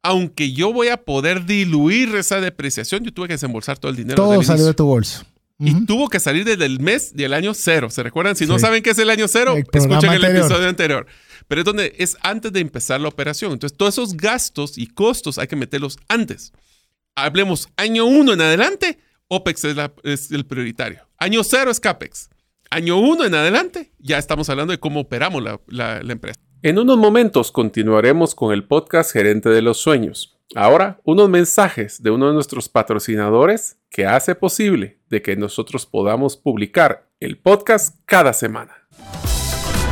aunque yo voy a poder diluir esa depreciación, yo tuve que desembolsar todo el dinero. Todo salió de tu bolso. Y tuvo que salir desde el mes del año cero. ¿Se recuerdan? Si no saben qué es el año cero, El escuchen el anterior. episodio anterior. Pero es donde es antes de empezar la operación. Entonces, todos esos gastos y costos hay que meterlos antes. Hablemos año uno en adelante, OPEX es, la- es el prioritario. Año cero es CAPEX. Año uno en adelante, ya estamos hablando de cómo operamos la, empresa. En unos momentos continuaremos con el podcast Gerente de los Sueños. Ahora, unos mensajes de uno de nuestros patrocinadores que hace posible de que nosotros podamos publicar el podcast cada semana.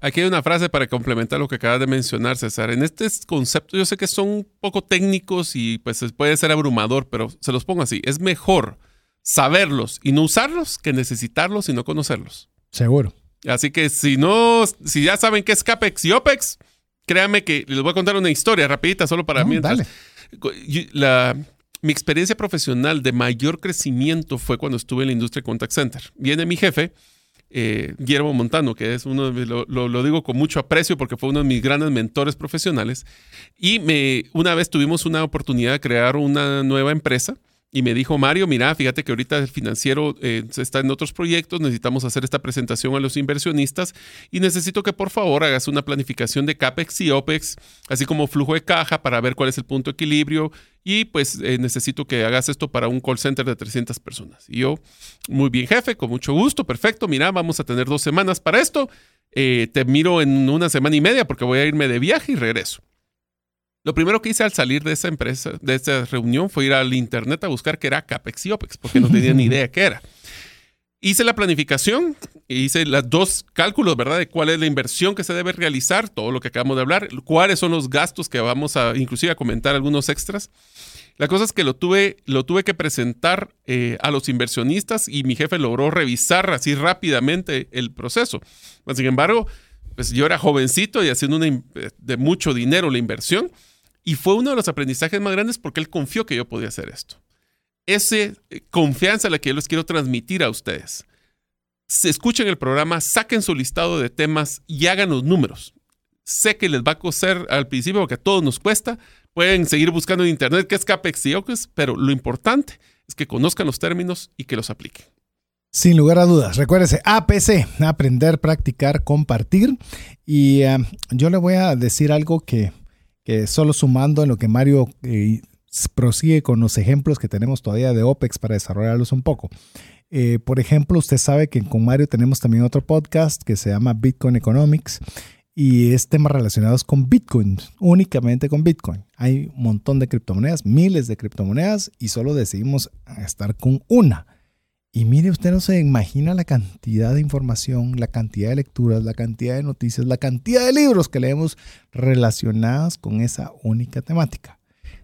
Aquí hay una frase para complementar lo que acabas de mencionar, César. En este concepto yo sé que son un poco técnicos y pues puede ser abrumador, pero se los pongo así. Es mejor saberlos y no usarlos que necesitarlos y no conocerlos. Seguro. Así que si no, si ya saben qué es CAPEX y OPEX, créanme que les voy a contar una historia rapidita solo para No, mientras. dale. La- mi experiencia profesional de mayor crecimiento fue cuando estuve en la industria contact center. Viene mi jefe, eh, Guillermo Montano, que es uno, de- lo, lo- lo digo con mucho aprecio porque fue uno de mis grandes mentores profesionales. Y me, una vez tuvimos una oportunidad de crear una nueva empresa. Y me dijo, Mario, mira, fíjate que ahorita el financiero eh, está en otros proyectos, necesitamos hacer esta presentación a los inversionistas y necesito que por favor hagas una planificación de CAPEX y OPEX, así como flujo de caja para ver cuál es el punto de equilibrio y pues eh, necesito que hagas esto para un call center de 300 personas. Y yo, muy bien jefe, con mucho gusto, perfecto, mira, vamos a tener dos semanas para esto, Eh, te miro en una semana y media porque voy a irme de viaje y regreso. Lo primero que hice al salir de esa empresa, de esa reunión, fue ir al internet a buscar qué era CAPEX y OPEX, porque no tenía ni idea qué era. Hice la planificación, hice los dos cálculos, ¿verdad? De cuál es la inversión que se debe realizar, todo lo que acabamos de hablar, cuáles son los gastos que vamos a, inclusive a comentar algunos extras. La cosa es que lo tuve, lo tuve que presentar eh, a los inversionistas y mi jefe logró revisar así rápidamente el proceso. Sin embargo, pues yo era jovencito y haciendo una in- de mucho dinero la inversión y fue uno de los aprendizajes más grandes porque él confió que yo podía hacer esto. Esa confianza la que yo les quiero transmitir a ustedes. Se escuchen el programa, saquen su listado de temas y hagan los números. Sé que les va a coser al principio porque a todos nos cuesta. Pueden seguir buscando en internet qué es CAPEX y OPEX, pero lo importante es que conozcan los términos y que los apliquen. Sin lugar a dudas. Recuérdese, APC, aprender, practicar, compartir. Y eh, yo le voy a decir algo que, solo sumando en lo que Mario eh, prosigue con los ejemplos que tenemos todavía de OPEX para desarrollarlos un poco. Eh, por ejemplo, usted sabe que con Mario tenemos también otro podcast que se llama Bitcoin Economics. y es temas relacionados con Bitcoin, únicamente con Bitcoin. Hay un montón de criptomonedas, miles de criptomonedas y solo decidimos estar con una. Y mire, usted no se imagina la cantidad de información, la cantidad de lecturas, la cantidad de noticias, la cantidad de libros que leemos relacionados con esa única temática.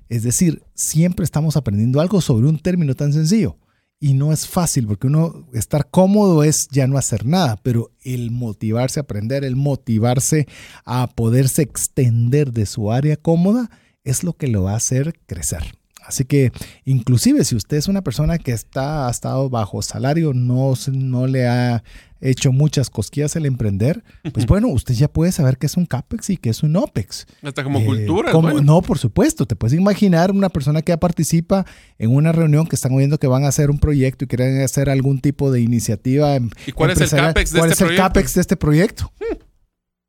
Es decir, siempre estamos aprendiendo algo sobre un término tan sencillo. Y no es fácil porque uno estar cómodo es ya no hacer nada, pero el motivarse a aprender, el motivarse a poderse extender de su área cómoda es lo que lo va a hacer crecer. Así que inclusive si usted es una persona que está, ha estado bajo salario, no, no le ha hecho muchas cosquillas el emprender, pues bueno, usted ya puede saber qué es un CAPEX y qué es un OPEX. Hasta como eh, cultura. No, por supuesto. Te puedes imaginar una persona que ya participa en una reunión que están viendo que van a hacer un proyecto y quieren hacer algún tipo de iniciativa. ¿Y cuál es el CAPEX de ¿Cuál este es el CAPEX de este proyecto? Hmm.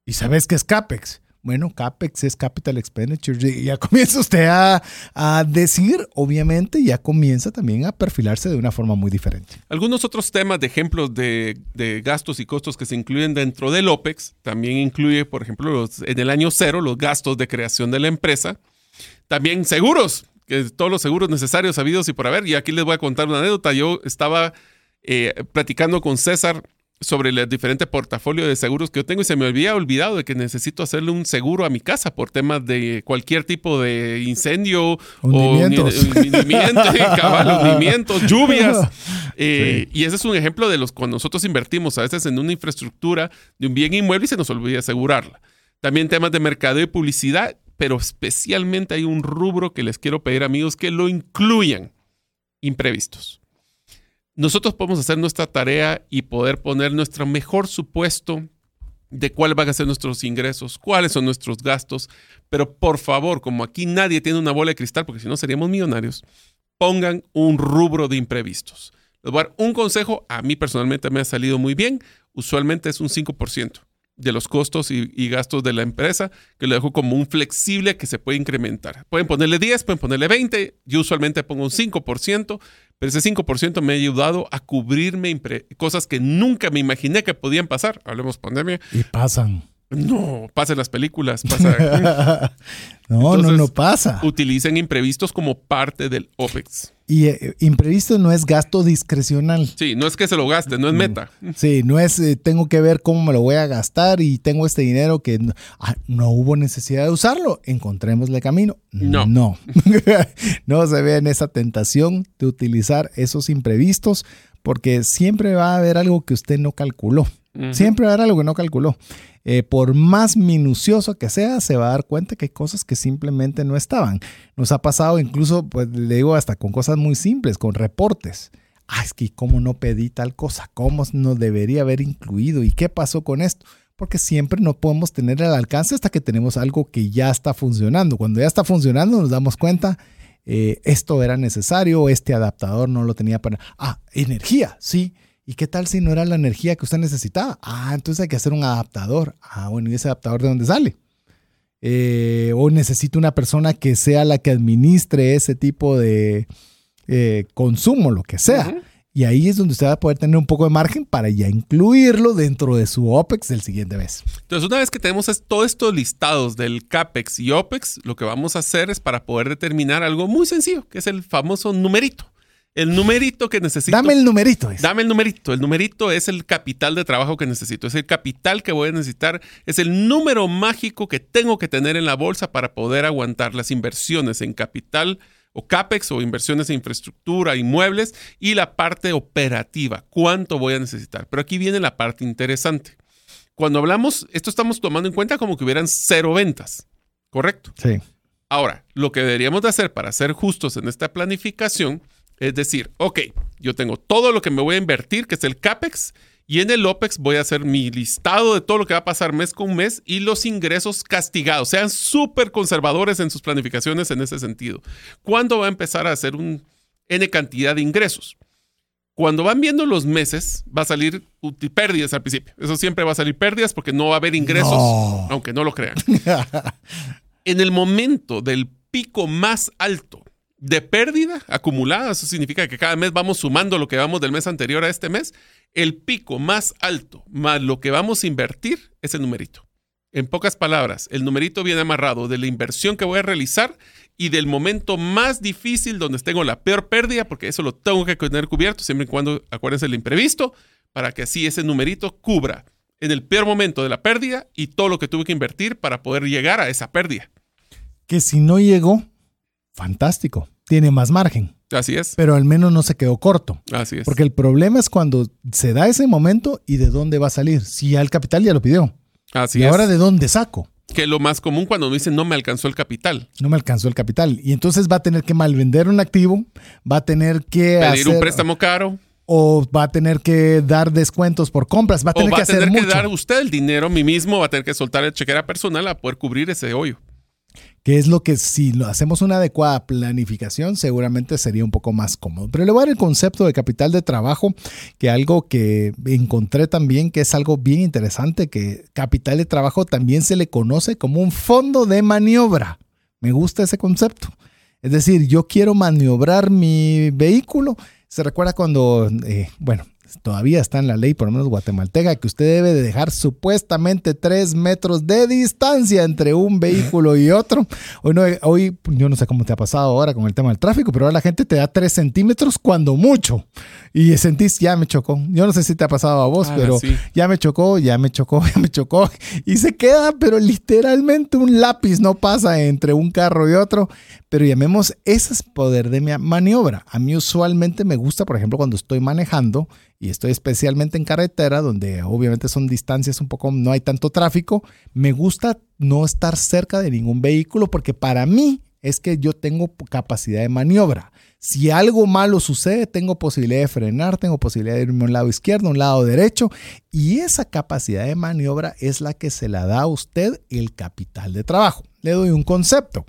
¿Y sabes qué es CAPEX? Bueno, CAPEX es Capital Expenditure. Ya comienza usted a, decir, obviamente, ya comienza también a perfilarse de una forma muy diferente. Algunos otros temas de ejemplos de, gastos y costos que se incluyen dentro del OPEX, también incluye, por ejemplo, los, en el año cero, los gastos de creación de la empresa. También seguros, que todos los seguros necesarios, habidos y por haber. Y aquí les voy a contar una anécdota. Yo estaba eh, platicando con César sobre el diferente portafolio de seguros que yo tengo y se me había olvidado de que necesito hacerle un seguro a mi casa por temas de cualquier tipo de incendio hundimientos. o hundimientos, lluvias. Eh, y ese es un ejemplo de los cuando nosotros invertimos a veces en una infraestructura de un bien inmueble y se nos olvida asegurarla. También temas de mercado y publicidad, pero especialmente hay un rubro que les quiero pedir amigos que lo incluyan, imprevistos nosotros podemos hacer nuestra tarea y poder poner nuestro mejor supuesto de cuáles van a ser nuestros ingresos, cuáles son nuestros gastos, pero por favor, como aquí nadie tiene una bola de cristal, porque si no seríamos millonarios, pongan un rubro de imprevistos. Les voy un consejo, a mí personalmente me ha salido muy bien, usualmente es un 5% de los costos y, gastos de la empresa, que lo dejo como un flexible que se puede incrementar. Pueden ponerle 10, pueden ponerle 20, yo usualmente pongo un 5%, pero ese 5% me ha ayudado a cubrirme cosas que nunca me imaginé que podían pasar. Hablemos pandemia. Y pasan. No, pasen las películas. Pasa. no, no, no pasa. Utilicen imprevistos como parte del OPEX. Y eh, imprevisto no es gasto discrecional. Sí, no es que se lo gaste, no es meta. Sí, no es eh, tengo que ver cómo me lo voy a gastar y tengo este dinero que no, ah, no hubo necesidad de usarlo. Encontrémosle camino. No. No. no se ve en esa tentación de utilizar esos imprevistos porque siempre va a haber algo que usted no calculó. Siempre va a haber algo que no calculó. Eh, por más minucioso que sea, se va a dar cuenta que hay cosas que simplemente no estaban. Nos ha pasado incluso, pues le digo, hasta con cosas muy simples, con reportes. Ah, es que cómo no pedí tal cosa, cómo no debería haber incluido y qué pasó con esto. Porque siempre no podemos tener el alcance hasta que tenemos algo que ya está funcionando. Cuando ya está funcionando nos damos cuenta, eh, esto era necesario, este adaptador no lo tenía para... Ah, energía, sí ¿Y qué tal si no era la energía que usted necesitaba? Ah, entonces hay que hacer un adaptador. Ah, bueno, ¿y ese adaptador de dónde sale? Eh, o necesito una persona que sea la que administre ese tipo de eh, consumo, lo que sea. Y ahí es donde usted va a poder tener un poco de margen para ya incluirlo dentro de su OPEX del siguiente mes. Entonces, una vez que tenemos todos estos listados del CAPEX y OPEX, lo que vamos a hacer es para poder determinar algo muy sencillo, que es el famoso numerito. El numerito que necesito. Dame el numerito. Dame el numerito. El numerito es el capital de trabajo que necesito. Es el capital que voy a necesitar. Es el número mágico que tengo que tener en la bolsa para poder aguantar las inversiones en capital o CAPEX o inversiones en infraestructura, inmuebles y la parte operativa. ¿Cuánto voy a necesitar? Pero aquí viene la parte interesante. Cuando hablamos, esto estamos tomando en cuenta como que hubieran cero ventas. ¿Correcto? Sí. Ahora, lo que deberíamos de hacer para ser justos en esta planificación es decir, ok, yo tengo todo lo que me voy a invertir, que es el CAPEX, y en el OPEX voy a hacer mi listado de todo lo que va a pasar mes con mes y los ingresos castigados. Sean súper conservadores en sus planificaciones en ese sentido. ¿Cuándo va a empezar a hacer un N cantidad de ingresos? Cuando van viendo los meses, va a salir pérdidas al principio. Eso siempre va a salir pérdidas porque no va a haber ingresos, aunque no lo crean. en el momento del pico más alto de pérdida acumulada, eso significa que cada mes vamos sumando lo que vamos del mes anterior a este mes, el pico más alto más lo que vamos a invertir es el numerito. En pocas palabras, el numerito viene amarrado de la inversión que voy a realizar y del momento más difícil donde tengo la peor pérdida, porque eso lo tengo que tener cubierto, siempre y cuando acuérdense el imprevisto, para que así ese numerito cubra en el peor momento de la pérdida y todo lo que tuve que invertir para poder llegar a esa pérdida. Que si no llegó, fantástico, tiene más margen. Así es. Pero al menos no se quedó corto. Así es. Porque el problema es cuando se da ese momento y de dónde va a salir. Si ya el capital ya lo pidió. Así ¿Y es. ahora de dónde saco? Que es lo más común cuando me dicen no me alcanzó el capital. No me alcanzó el capital. Y entonces va a tener que malvender un activo, va a tener que Pedir hacer, un préstamo caro. o va a tener que dar descuentos por compras, va a O tener va que a hacer tener que mucho. dar usted el dinero a mí mismo, va a tener que soltar el chequera personal a poder cubrir ese hoyo. Que es lo que si lo hacemos una adecuada planificación seguramente sería un poco más cómodo. Pero le voy a dar el concepto de capital de trabajo, que algo que encontré también que es algo bien interesante, que capital de trabajo también se le conoce como un fondo de maniobra. Me gusta ese concepto. Es decir, yo quiero maniobrar mi vehículo. Se recuerda cuando, eh, bueno, todavía está en la ley, por lo menos guatemalteca, que usted debe de dejar supuestamente tres metros de distancia entre un vehículo y otro. Hoy, no, hoy yo no sé cómo te ha pasado ahora con el tema del tráfico, pero ahora la gente te da tres centímetros cuando mucho. Y sentís, ya me chocó. Yo no sé si te ha pasado a vos, Ah, pero sí. ya me chocó, ya me chocó, ya me chocó. Y se queda, pero literalmente un lápiz no pasa entre un carro y otro. Pero llamemos, ese es poder de mi maniobra. A mí usualmente me gusta, por ejemplo, cuando estoy manejando y estoy especialmente en carretera, donde obviamente son distancias un poco, no hay tanto tráfico, me gusta no estar cerca de ningún vehículo porque para mí es que yo tengo capacidad de maniobra. Si algo malo sucede, tengo posibilidad de frenar, tengo posibilidad de irme a un lado izquierdo, a un lado derecho, y esa capacidad de maniobra es la que se la da a usted el capital de trabajo. Le doy un concepto.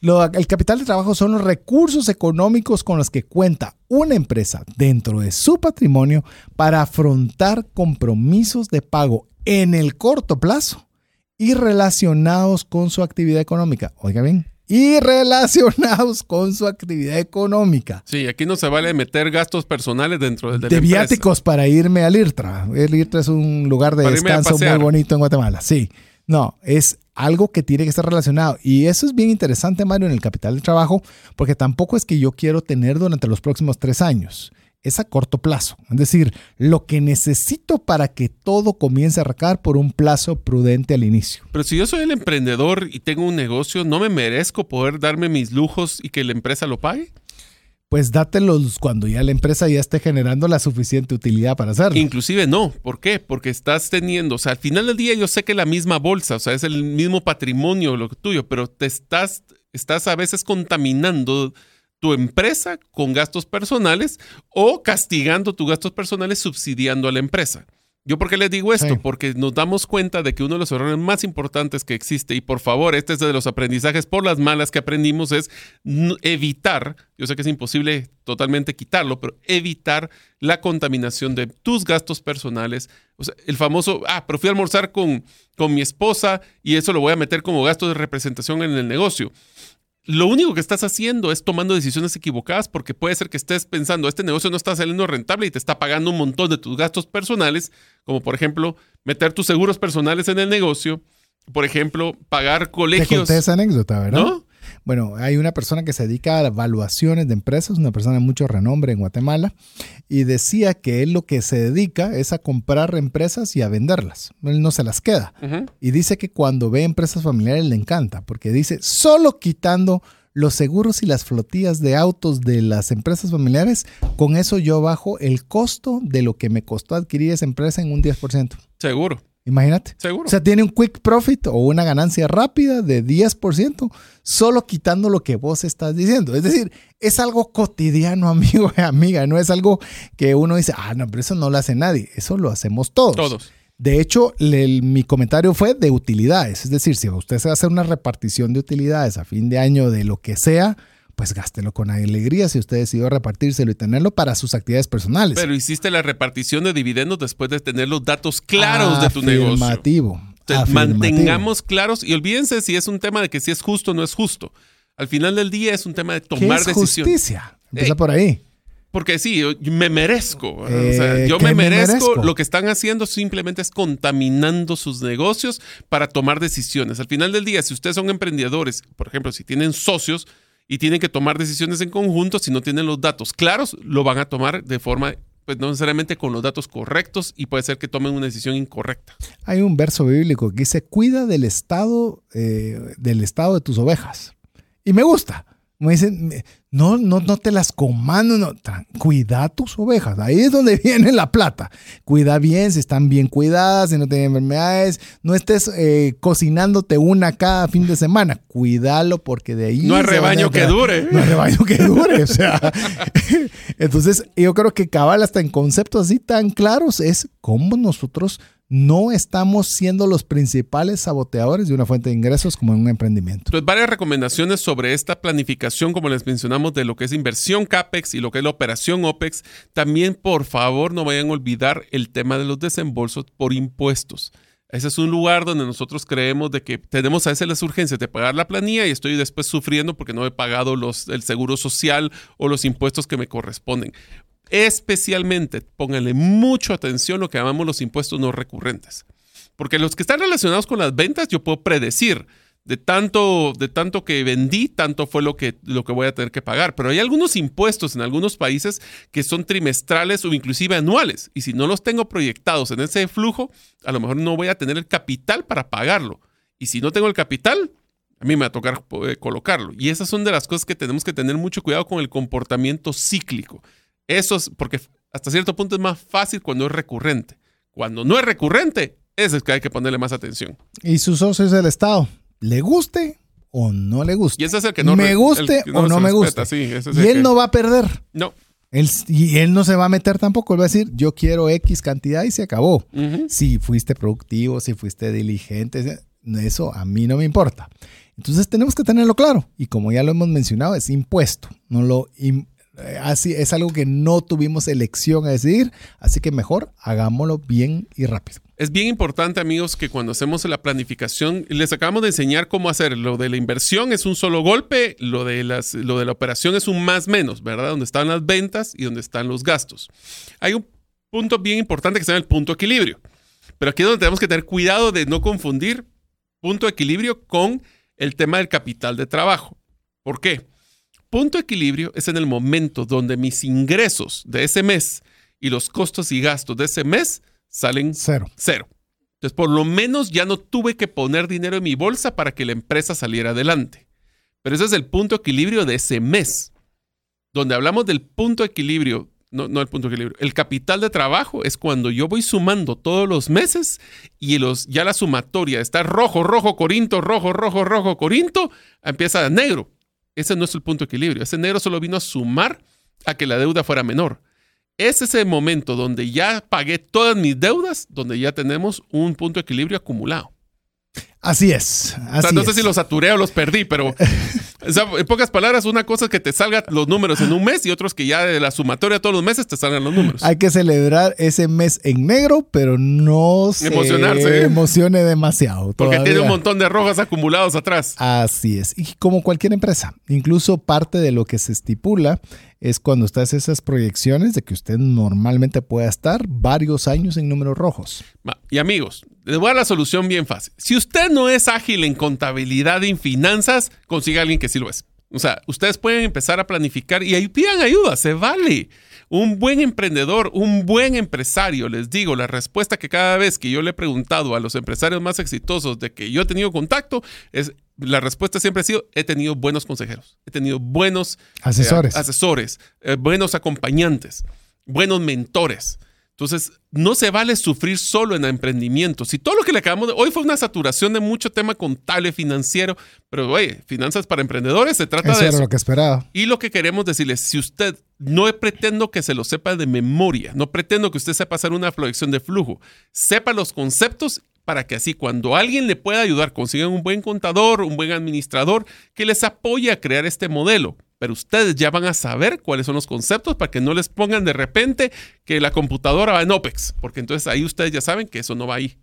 Lo- el capital de trabajo son los recursos económicos con los que cuenta una empresa dentro de su patrimonio para afrontar compromisos de pago en el corto plazo y relacionados con su actividad económica. Oiga bien, y relacionados con su actividad económica. Sí, aquí no se vale meter gastos personales dentro del de, la De empresa. viáticos para irme al IRTRA. El IRTRA es un lugar de Para descanso muy bonito en Guatemala. Sí. No, es algo que tiene que estar relacionado. Y eso es bien interesante, Mario, en el capital de trabajo, porque tampoco es que yo quiero tener durante los próximos tres años. Es a corto plazo. Es decir, lo que necesito para que todo comience a arrancar por un plazo prudente al inicio. Pero si yo soy el emprendedor y tengo un negocio, ¿no me merezco poder darme mis lujos y que la empresa lo pague? Pues dátelos cuando ya la empresa ya esté generando la suficiente utilidad para hacerlo. Inclusive no. ¿Por qué? Porque estás teniendo, o sea, al final del día yo sé que la misma bolsa, o sea, es el mismo patrimonio lo tuyo, pero te estás, estás a veces contaminando tu empresa con gastos personales o castigando tus gastos personales subsidiando a la empresa. ¿Yo por qué les digo esto? Sí. Porque nos damos cuenta de que uno de los errores más importantes que existe, y por favor, este es de los aprendizajes por las malas que aprendimos, es evitar, yo sé que es imposible totalmente quitarlo, pero evitar la contaminación de tus gastos personales. O sea, el famoso, ah, pero fui a almorzar con, con mi esposa y eso lo voy a meter como gasto de representación en el negocio lo único que estás haciendo es tomando decisiones equivocadas porque puede ser que estés pensando, este negocio no está saliendo rentable y te está pagando un montón de tus gastos personales, como por ejemplo meter tus seguros personales en el negocio, por ejemplo, pagar Te colegios. conté esa anécdota, ¿verdad? ¿No? Bueno, hay una persona que se dedica a evaluaciones de empresas, una persona de mucho renombre en Guatemala, y decía que él lo que se dedica es a comprar empresas y a venderlas. Él no se las queda. Y dice que cuando ve empresas familiares le encanta, porque dice, solo quitando los seguros y las flotillas de autos de las empresas familiares, con eso yo bajo el costo de lo que me costó adquirir esa empresa en un 10%. Seguro, Imagínate. seguro. O sea, tiene un quick profit o una ganancia rápida de 10%, solo quitando lo que vos estás diciendo. Es decir, es algo cotidiano, amigo y amiga. No es algo que uno dice, ah, no, pero eso no lo hace nadie. Eso lo hacemos todos. Todos. De hecho, el- mi comentario fue de utilidades. Es decir, si usted se hacer una repartición de utilidades a fin de año de lo que sea, pues gástelo con alegría si usted decidió repartírselo y tenerlo para sus actividades personales. Pero hiciste la repartición de dividendos después de tener los datos claros de tu negocio. Afirmativo. Entonces, mantengamos claros y olvídense si es un tema de que si es justo o no es justo. Al final del día es un tema de ¿Qué tomar es decisiones. justicia? Empieza Ey. por ahí. Porque sí, yo me merezco. O Eh, sea, yo ¿qué me me merezco. merezco? Lo que están haciendo simplemente es contaminando sus negocios para tomar decisiones. Al final del día, si ustedes son emprendedores, por ejemplo, si tienen socios y tienen que tomar decisiones en conjunto, si no tienen los datos claros, lo van a tomar de forma, pues no necesariamente con los datos correctos y puede ser que tomen una decisión incorrecta. Hay un verso bíblico que dice, cuida del estado, eh, del estado de tus ovejas. Y me gusta. Me dicen, no, no, no te las comando, no, cuida tus ovejas. Ahí es donde viene la plata. Cuida bien, si están bien cuidadas, si no tienen enfermedades. No estés eh, cocinándote una cada fin de semana. Cuídalo porque de ahí... No hay rebaño que dure. No hay rebaño que dure. O sea, entonces yo creo que cabal hasta en conceptos así tan claros es cómo nosotros no estamos siendo los principales saboteadores de una fuente de ingresos como en un emprendimiento. Pues varias recomendaciones sobre esta planificación, como les mencionamos, de lo que es inversión CAPEX y lo que es la operación OPEX. También, por favor, no vayan a olvidar el tema de los desembolsos por impuestos. Ese es un lugar donde nosotros creemos de que tenemos a veces las urgencias de pagar la planilla y estoy después sufriendo porque no he pagado los, el seguro social o los impuestos que me corresponden. Especialmente, pónganle mucha atención lo que llamamos los impuestos no recurrentes. Porque los que están relacionados con las ventas, yo puedo predecir de tanto, de tanto que vendí, tanto fue lo que, lo que voy a tener que pagar. Pero hay algunos impuestos en algunos países que son trimestrales o inclusive anuales. Y si no los tengo proyectados en ese flujo, a lo mejor no voy a tener el capital para pagarlo. Y si no tengo el capital, a mí me va a tocar eh, colocarlo. Y esas son de las cosas que tenemos que tener mucho cuidado con el comportamiento cíclico. Eso es porque hasta cierto punto es más fácil cuando es recurrente. Cuando no es recurrente, ese es que hay que ponerle más atención. Y su socio es el Estado. ¿Le guste o no le guste? Y ese es el que no me guste o no me guste. sí, es y él que- no va a perder. No. Él, y él no se va a meter tampoco. Él va a decir, yo quiero X cantidad y se acabó. Si fuiste productivo, si fuiste diligente, eso a mí no me importa. Entonces tenemos que tenerlo claro. Y como ya lo hemos mencionado, es impuesto. No lo así es algo que no tuvimos elección a decidir. Así que mejor hagámoslo bien y rápido. Es bien importante, amigos, que cuando hacemos la planificación, les acabamos de enseñar cómo hacer. Lo de la inversión es un solo golpe, lo de, lo de la operación es un más menos, ¿verdad? Donde están las ventas y donde están los gastos. Hay un punto bien importante que se llama el punto equilibrio. Pero aquí es donde tenemos que tener cuidado de no confundir punto equilibrio con el tema del capital de trabajo. ¿Por qué? Punto equilibrio es en el momento donde mis ingresos de ese mes y los costos y gastos de ese mes salen Cero. cero. Entonces, por lo menos ya no tuve que poner dinero en mi bolsa para que la empresa saliera adelante. Pero ese es el punto equilibrio de ese mes. Donde hablamos del punto equilibrio, no, no el punto equilibrio, el capital de trabajo es cuando yo voy sumando todos los meses y los, ya la sumatoria está rojo, rojo, corinto, rojo, rojo, rojo, corinto, empieza a negro. Ese no es el punto de equilibrio. Ese negro solo vino a sumar a que la deuda fuera menor. Es ese momento donde ya pagué todas mis deudas, donde ya tenemos un punto de equilibrio acumulado. Así es. O sea, no sé es. si los saturé o los perdí, pero o sea, en pocas palabras, una cosa es que te salgan los números en un mes y otros que ya de la sumatoria de todos los meses te salgan los números. Hay que celebrar ese mes en negro, pero no se Emocionarse. emocione demasiado. Porque tiene todavía. un montón de rojas acumulados atrás. Así es. Y como cualquier empresa, incluso parte de lo que se estipula es cuando hace esas proyecciones de que usted normalmente pueda estar varios años en números rojos. Y amigos, les voy a dar la solución bien fácil. Si usted no es ágil en contabilidad y en finanzas, consiga a alguien que sí lo es. O sea, ustedes pueden empezar a planificar y ahí pidan ayuda, se vale. Un buen emprendedor, un buen empresario, les digo, la respuesta que cada vez que yo le he preguntado a los empresarios más exitosos de que yo he tenido contacto, es la respuesta siempre ha sido, he tenido buenos consejeros, he tenido buenos Asesores. eh, asesores, eh, buenos acompañantes, buenos mentores. Entonces, no se vale sufrir solo en emprendimiento. Si todo lo que le acabamos de... Hoy fue una saturación de mucho tema contable, financiero, pero oye, finanzas para emprendedores se trata Eso de era eso. lo que esperaba. Y lo que queremos decirles, si usted no pretendo que se lo sepa de memoria, no pretendo que usted sepa hacer una proyección de flujo, sepa los conceptos para que así cuando alguien le pueda ayudar, consigan un buen contador, un buen administrador que les apoye a crear este modelo. Pero ustedes ya van a saber cuáles son los conceptos para que no les pongan de repente que la computadora va en OPEX, porque entonces ahí ustedes ya saben que eso no va ahí.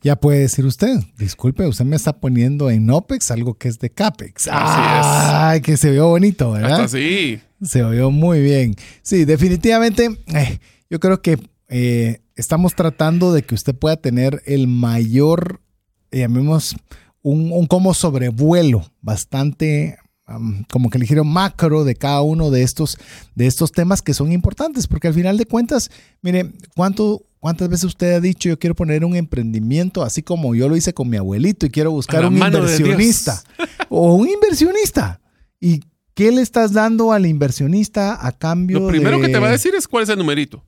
Ya puede decir usted, disculpe, usted me está poniendo en OPEX algo que es de CAPEX. Así es. Ay, que se vio bonito, ¿verdad? así. Se oyó muy bien. Sí, definitivamente, eh, yo creo que eh, estamos tratando de que usted pueda tener el mayor, llamemos, un, un como sobrevuelo bastante como que le dijeron macro de cada uno de estos, de estos temas que son importantes, porque al final de cuentas, mire, ¿cuánto, ¿cuántas veces usted ha dicho yo quiero poner un emprendimiento así como yo lo hice con mi abuelito y quiero buscar un inversionista o un inversionista? ¿Y qué le estás dando al inversionista a cambio Lo primero que te va a decir es cuál es el numerito.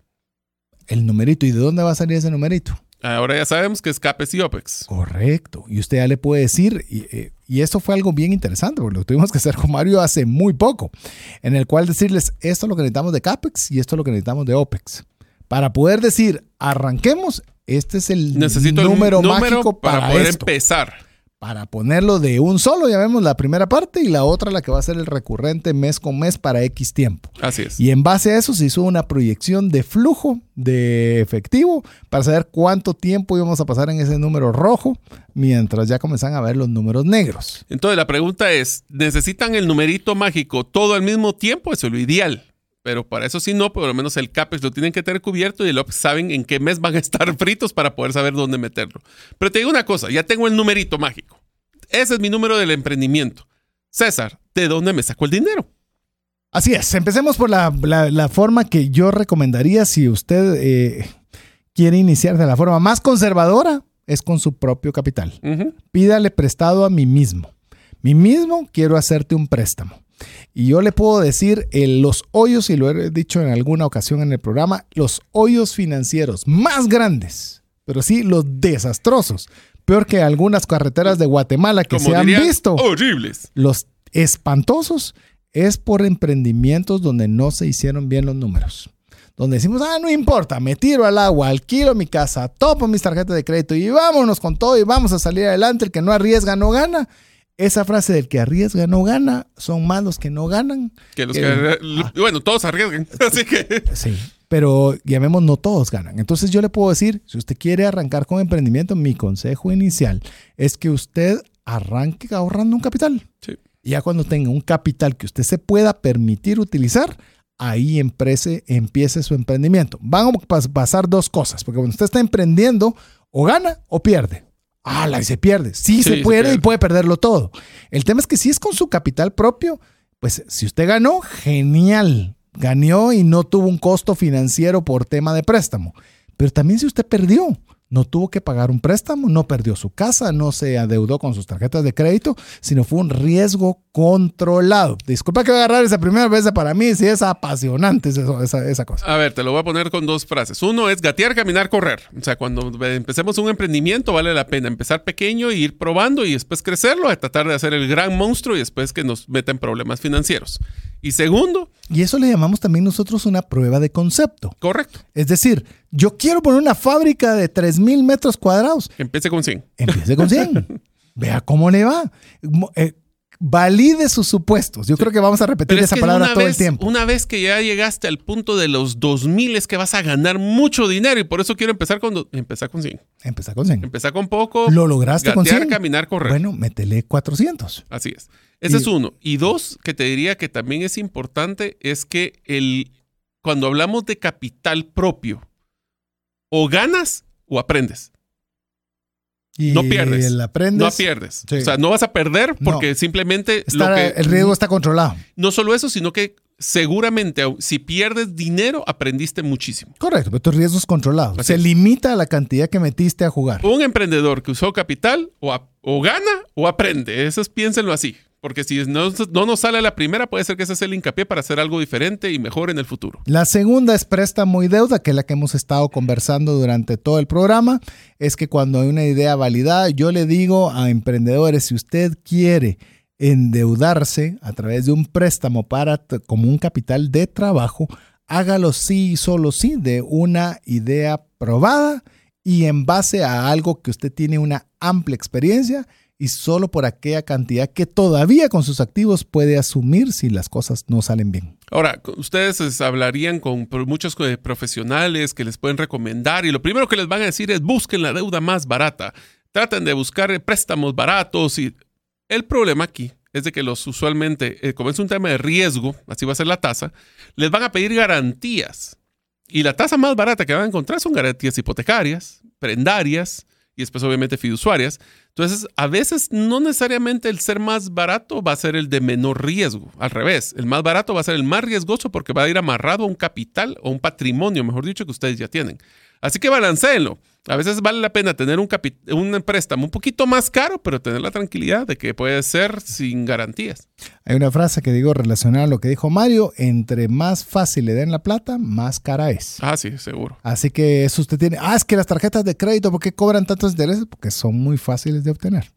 El numerito. ¿Y de dónde va a salir ese numerito? Ahora ya sabemos que es CAPEX y OPEX. Correcto. Y usted ya le puede decir, y, eh, y, eso fue algo bien interesante, porque lo tuvimos que hacer con Mario hace muy poco, en el cual decirles, esto es lo que necesitamos de CAPEX y esto es lo que necesitamos de OPEX. Para poder decir, arranquemos, este es el número, mágico para, poder empezar para ponerlo de un solo, ya vemos la primera parte y la otra la que va a ser el recurrente mes con mes para X tiempo. Así es. Y en base a eso se hizo una proyección de flujo de efectivo para saber cuánto tiempo íbamos a pasar en ese número rojo mientras ya comenzan a ver los números negros. Entonces la pregunta es, ¿necesitan el numerito mágico todo al mismo tiempo? Eso es lo ideal. Pero para eso sí no, por lo menos el CAPEX lo tienen que tener cubierto y el OPEX saben en qué mes van a estar fritos para poder saber dónde meterlo. Pero te digo una cosa, ya tengo el numerito mágico. Ese es mi número del emprendimiento. César, ¿de dónde me saco el dinero? Así es, empecemos por la, forma que yo recomendaría si usted eh, quiere iniciar de la forma más conservadora, es con su propio capital. Pídale prestado a mí mismo. Mí mismo quiero hacerte un préstamo. Y yo le puedo decir los hoyos, y lo he dicho en alguna ocasión en el programa, los hoyos financieros más grandes, pero sí los desastrosos, peor que algunas carreteras de Guatemala que se han visto. Horribles. Los espantosos es por emprendimientos donde no se hicieron bien los números. Donde decimos, ah, no importa, me tiro al agua, alquilo mi casa, topo mis tarjetas de crédito y vámonos con todo y vamos a salir adelante. El que no arriesga no gana. Esa frase del que arriesga no gana son más los que no ganan. Que los que, ah. bueno, todos arriesgan. Así que. Sí pero llamemos no todos ganan. Entonces yo le puedo decir, si usted quiere arrancar con emprendimiento, mi consejo inicial es que usted arranque ahorrando un capital. Sí. Ya cuando tenga un capital que usted se pueda permitir utilizar, ahí emprese, empiece su emprendimiento. Van a pasar dos cosas, porque cuando usted está emprendiendo, o gana o pierde. Ah, y se pierde. Sí, se puede y puede perderlo todo. El tema es que si es con su capital propio, pues si usted ganó, genial ganó y no tuvo un costo financiero por tema de préstamo. Pero también si usted perdió, no tuvo que pagar un préstamo, no perdió su casa, no se adeudó con sus tarjetas de crédito, sino fue un riesgo controlado. Disculpa que voy a agarrar esa primera vez para mí, si es apasionante esa, esa, cosa. A ver, te lo voy a poner con dos frases. Uno es gatear, caminar, correr. O sea, cuando empecemos un emprendimiento vale la pena empezar pequeño e ir probando y después crecerlo, a tratar de hacer el gran monstruo y después que nos meten problemas financieros. Y segundo. Y eso le llamamos también nosotros una prueba de concepto. Correcto. Es decir, yo quiero poner una fábrica de 3.000 metros cuadrados. Empiece con 100. Empiece con 100. Vea cómo le va. Eh, valide sus supuestos. Yo creo que vamos a repetir esa palabra todo el tiempo. Una vez que ya llegaste al punto de los 2000 es que vas a ganar mucho dinero y por eso quiero empezar con empezar con 100. Empezar con 100. Empezar con poco. Lo lograste con 100. caminar, correr. Bueno, métele 400. Así es. Ese es uno. Y dos, que te diría que también es importante, es que el, cuando hablamos de capital propio, o ganas o aprendes. no pierdes. El aprendes, no pierdes. O sea, no vas a perder porque simplemente el riesgo está controlado. No solo eso, sino que seguramente si pierdes dinero, aprendiste muchísimo. Correcto, pero tu riesgo es controlado. Se limita a la cantidad que metiste a jugar. Un emprendedor que usó capital o, o gana o aprende. Eso es, piénsenlo así. Porque si no, no, nos sale la primera, puede ser que ese sea el hincapié para hacer algo diferente y mejor en el futuro. La segunda es préstamo y deuda, que es la que hemos estado conversando durante todo el programa. Es que cuando hay una idea validada, yo le digo a emprendedores, si usted quiere endeudarse a través de un préstamo para como un capital de trabajo, hágalo sí y solo sí de una idea probada y en base a algo que usted tiene una amplia experiencia y solo por aquella cantidad que todavía con sus activos puede asumir si las cosas no salen bien. Ahora, ustedes hablarían con muchos eh, profesionales que les pueden recomendar y lo primero que les van a decir es busquen la deuda más barata, traten de buscar préstamos baratos y el problema aquí es de que los usualmente, eh, como es un tema de riesgo, así va a ser la tasa, les van a pedir garantías. Y la tasa más barata que van a encontrar son garantías hipotecarias, prendarias y después obviamente fiduciarias. Entonces, a veces no necesariamente el ser más barato va a ser el de menor riesgo. Al revés, el más barato va a ser el más riesgoso porque va a ir amarrado a un capital o un patrimonio, mejor dicho, que ustedes ya tienen. Así que balanceenlo. A veces vale la pena tener un, un préstamo un poquito más caro, pero tener la tranquilidad de que puede ser sin garantías. Hay una frase que digo relacionada a lo que dijo Mario, entre más fácil le den la plata, más cara es. Ah, sí, seguro. Así que eso usted tiene, ah, es que las tarjetas de crédito, ¿por qué cobran tantos intereses? Porque son muy fáciles de obtener.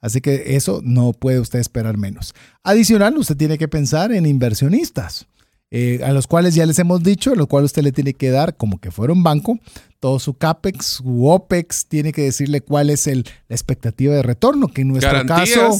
Así que eso no puede usted esperar menos. Adicional, usted tiene que pensar en inversionistas. Eh, a los cuales ya les hemos dicho, a los cuales usted le tiene que dar como que fuera un banco, todo su CAPEX, su OPEX, tiene que decirle cuál es el, la expectativa de retorno, que en nuestro caso,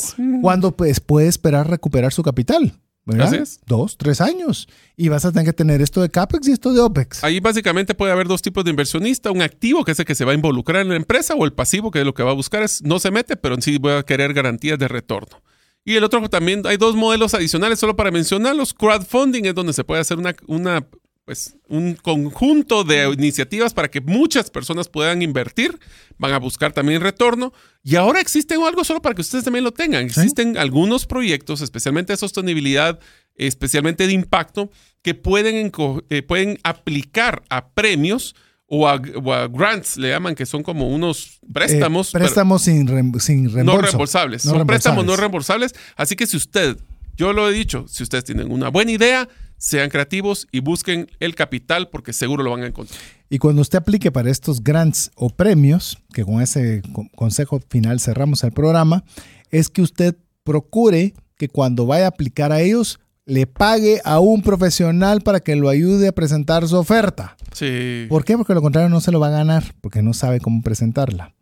cuando pues, puede esperar recuperar su capital. ¿verdad? Dos, tres años. Y vas a tener que tener esto de CAPEX y esto de OPEX. Ahí básicamente puede haber dos tipos de inversionista. Un activo, que es el que se va a involucrar en la empresa, o el pasivo, que es lo que va a buscar es no se mete, pero en sí voy a querer garantías de retorno. Y el otro también, hay dos modelos adicionales solo para mencionarlos. Crowdfunding es donde se puede hacer una, una pues, un conjunto de iniciativas para que muchas personas puedan invertir, van a buscar también retorno. Y ahora existe algo solo para que ustedes también lo tengan. Existen algunos proyectos, especialmente de sostenibilidad, especialmente de impacto, que pueden, eh, pueden aplicar a premios o a, grants, le llaman, que son como unos préstamos. Eh, préstamos sin, sin reembolso. No reembolsables. son préstamos no reembolsables. Así que si usted, yo lo he dicho, si ustedes tienen una buena idea, sean creativos y busquen el capital porque seguro lo van a encontrar. Y cuando usted aplique para estos grants o premios, que con ese consejo final cerramos el programa, es que usted procure que cuando vaya a aplicar a ellos le pague a un profesional para que lo ayude a presentar su oferta. Sí. ¿Por qué? Porque lo contrario no se lo va a ganar, porque no sabe cómo presentarla.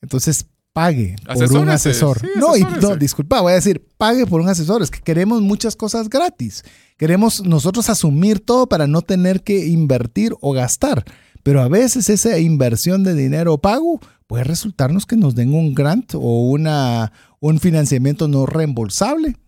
Entonces, pague por un asesor. no, no, disculpa, voy a decir, pague por un asesor. Es que queremos muchas cosas gratis. Queremos nosotros asumir todo para no tener que invertir o gastar. Pero a veces esa inversión de dinero pago puede resultarnos que nos den un grant o una, un financiamiento no reembolsable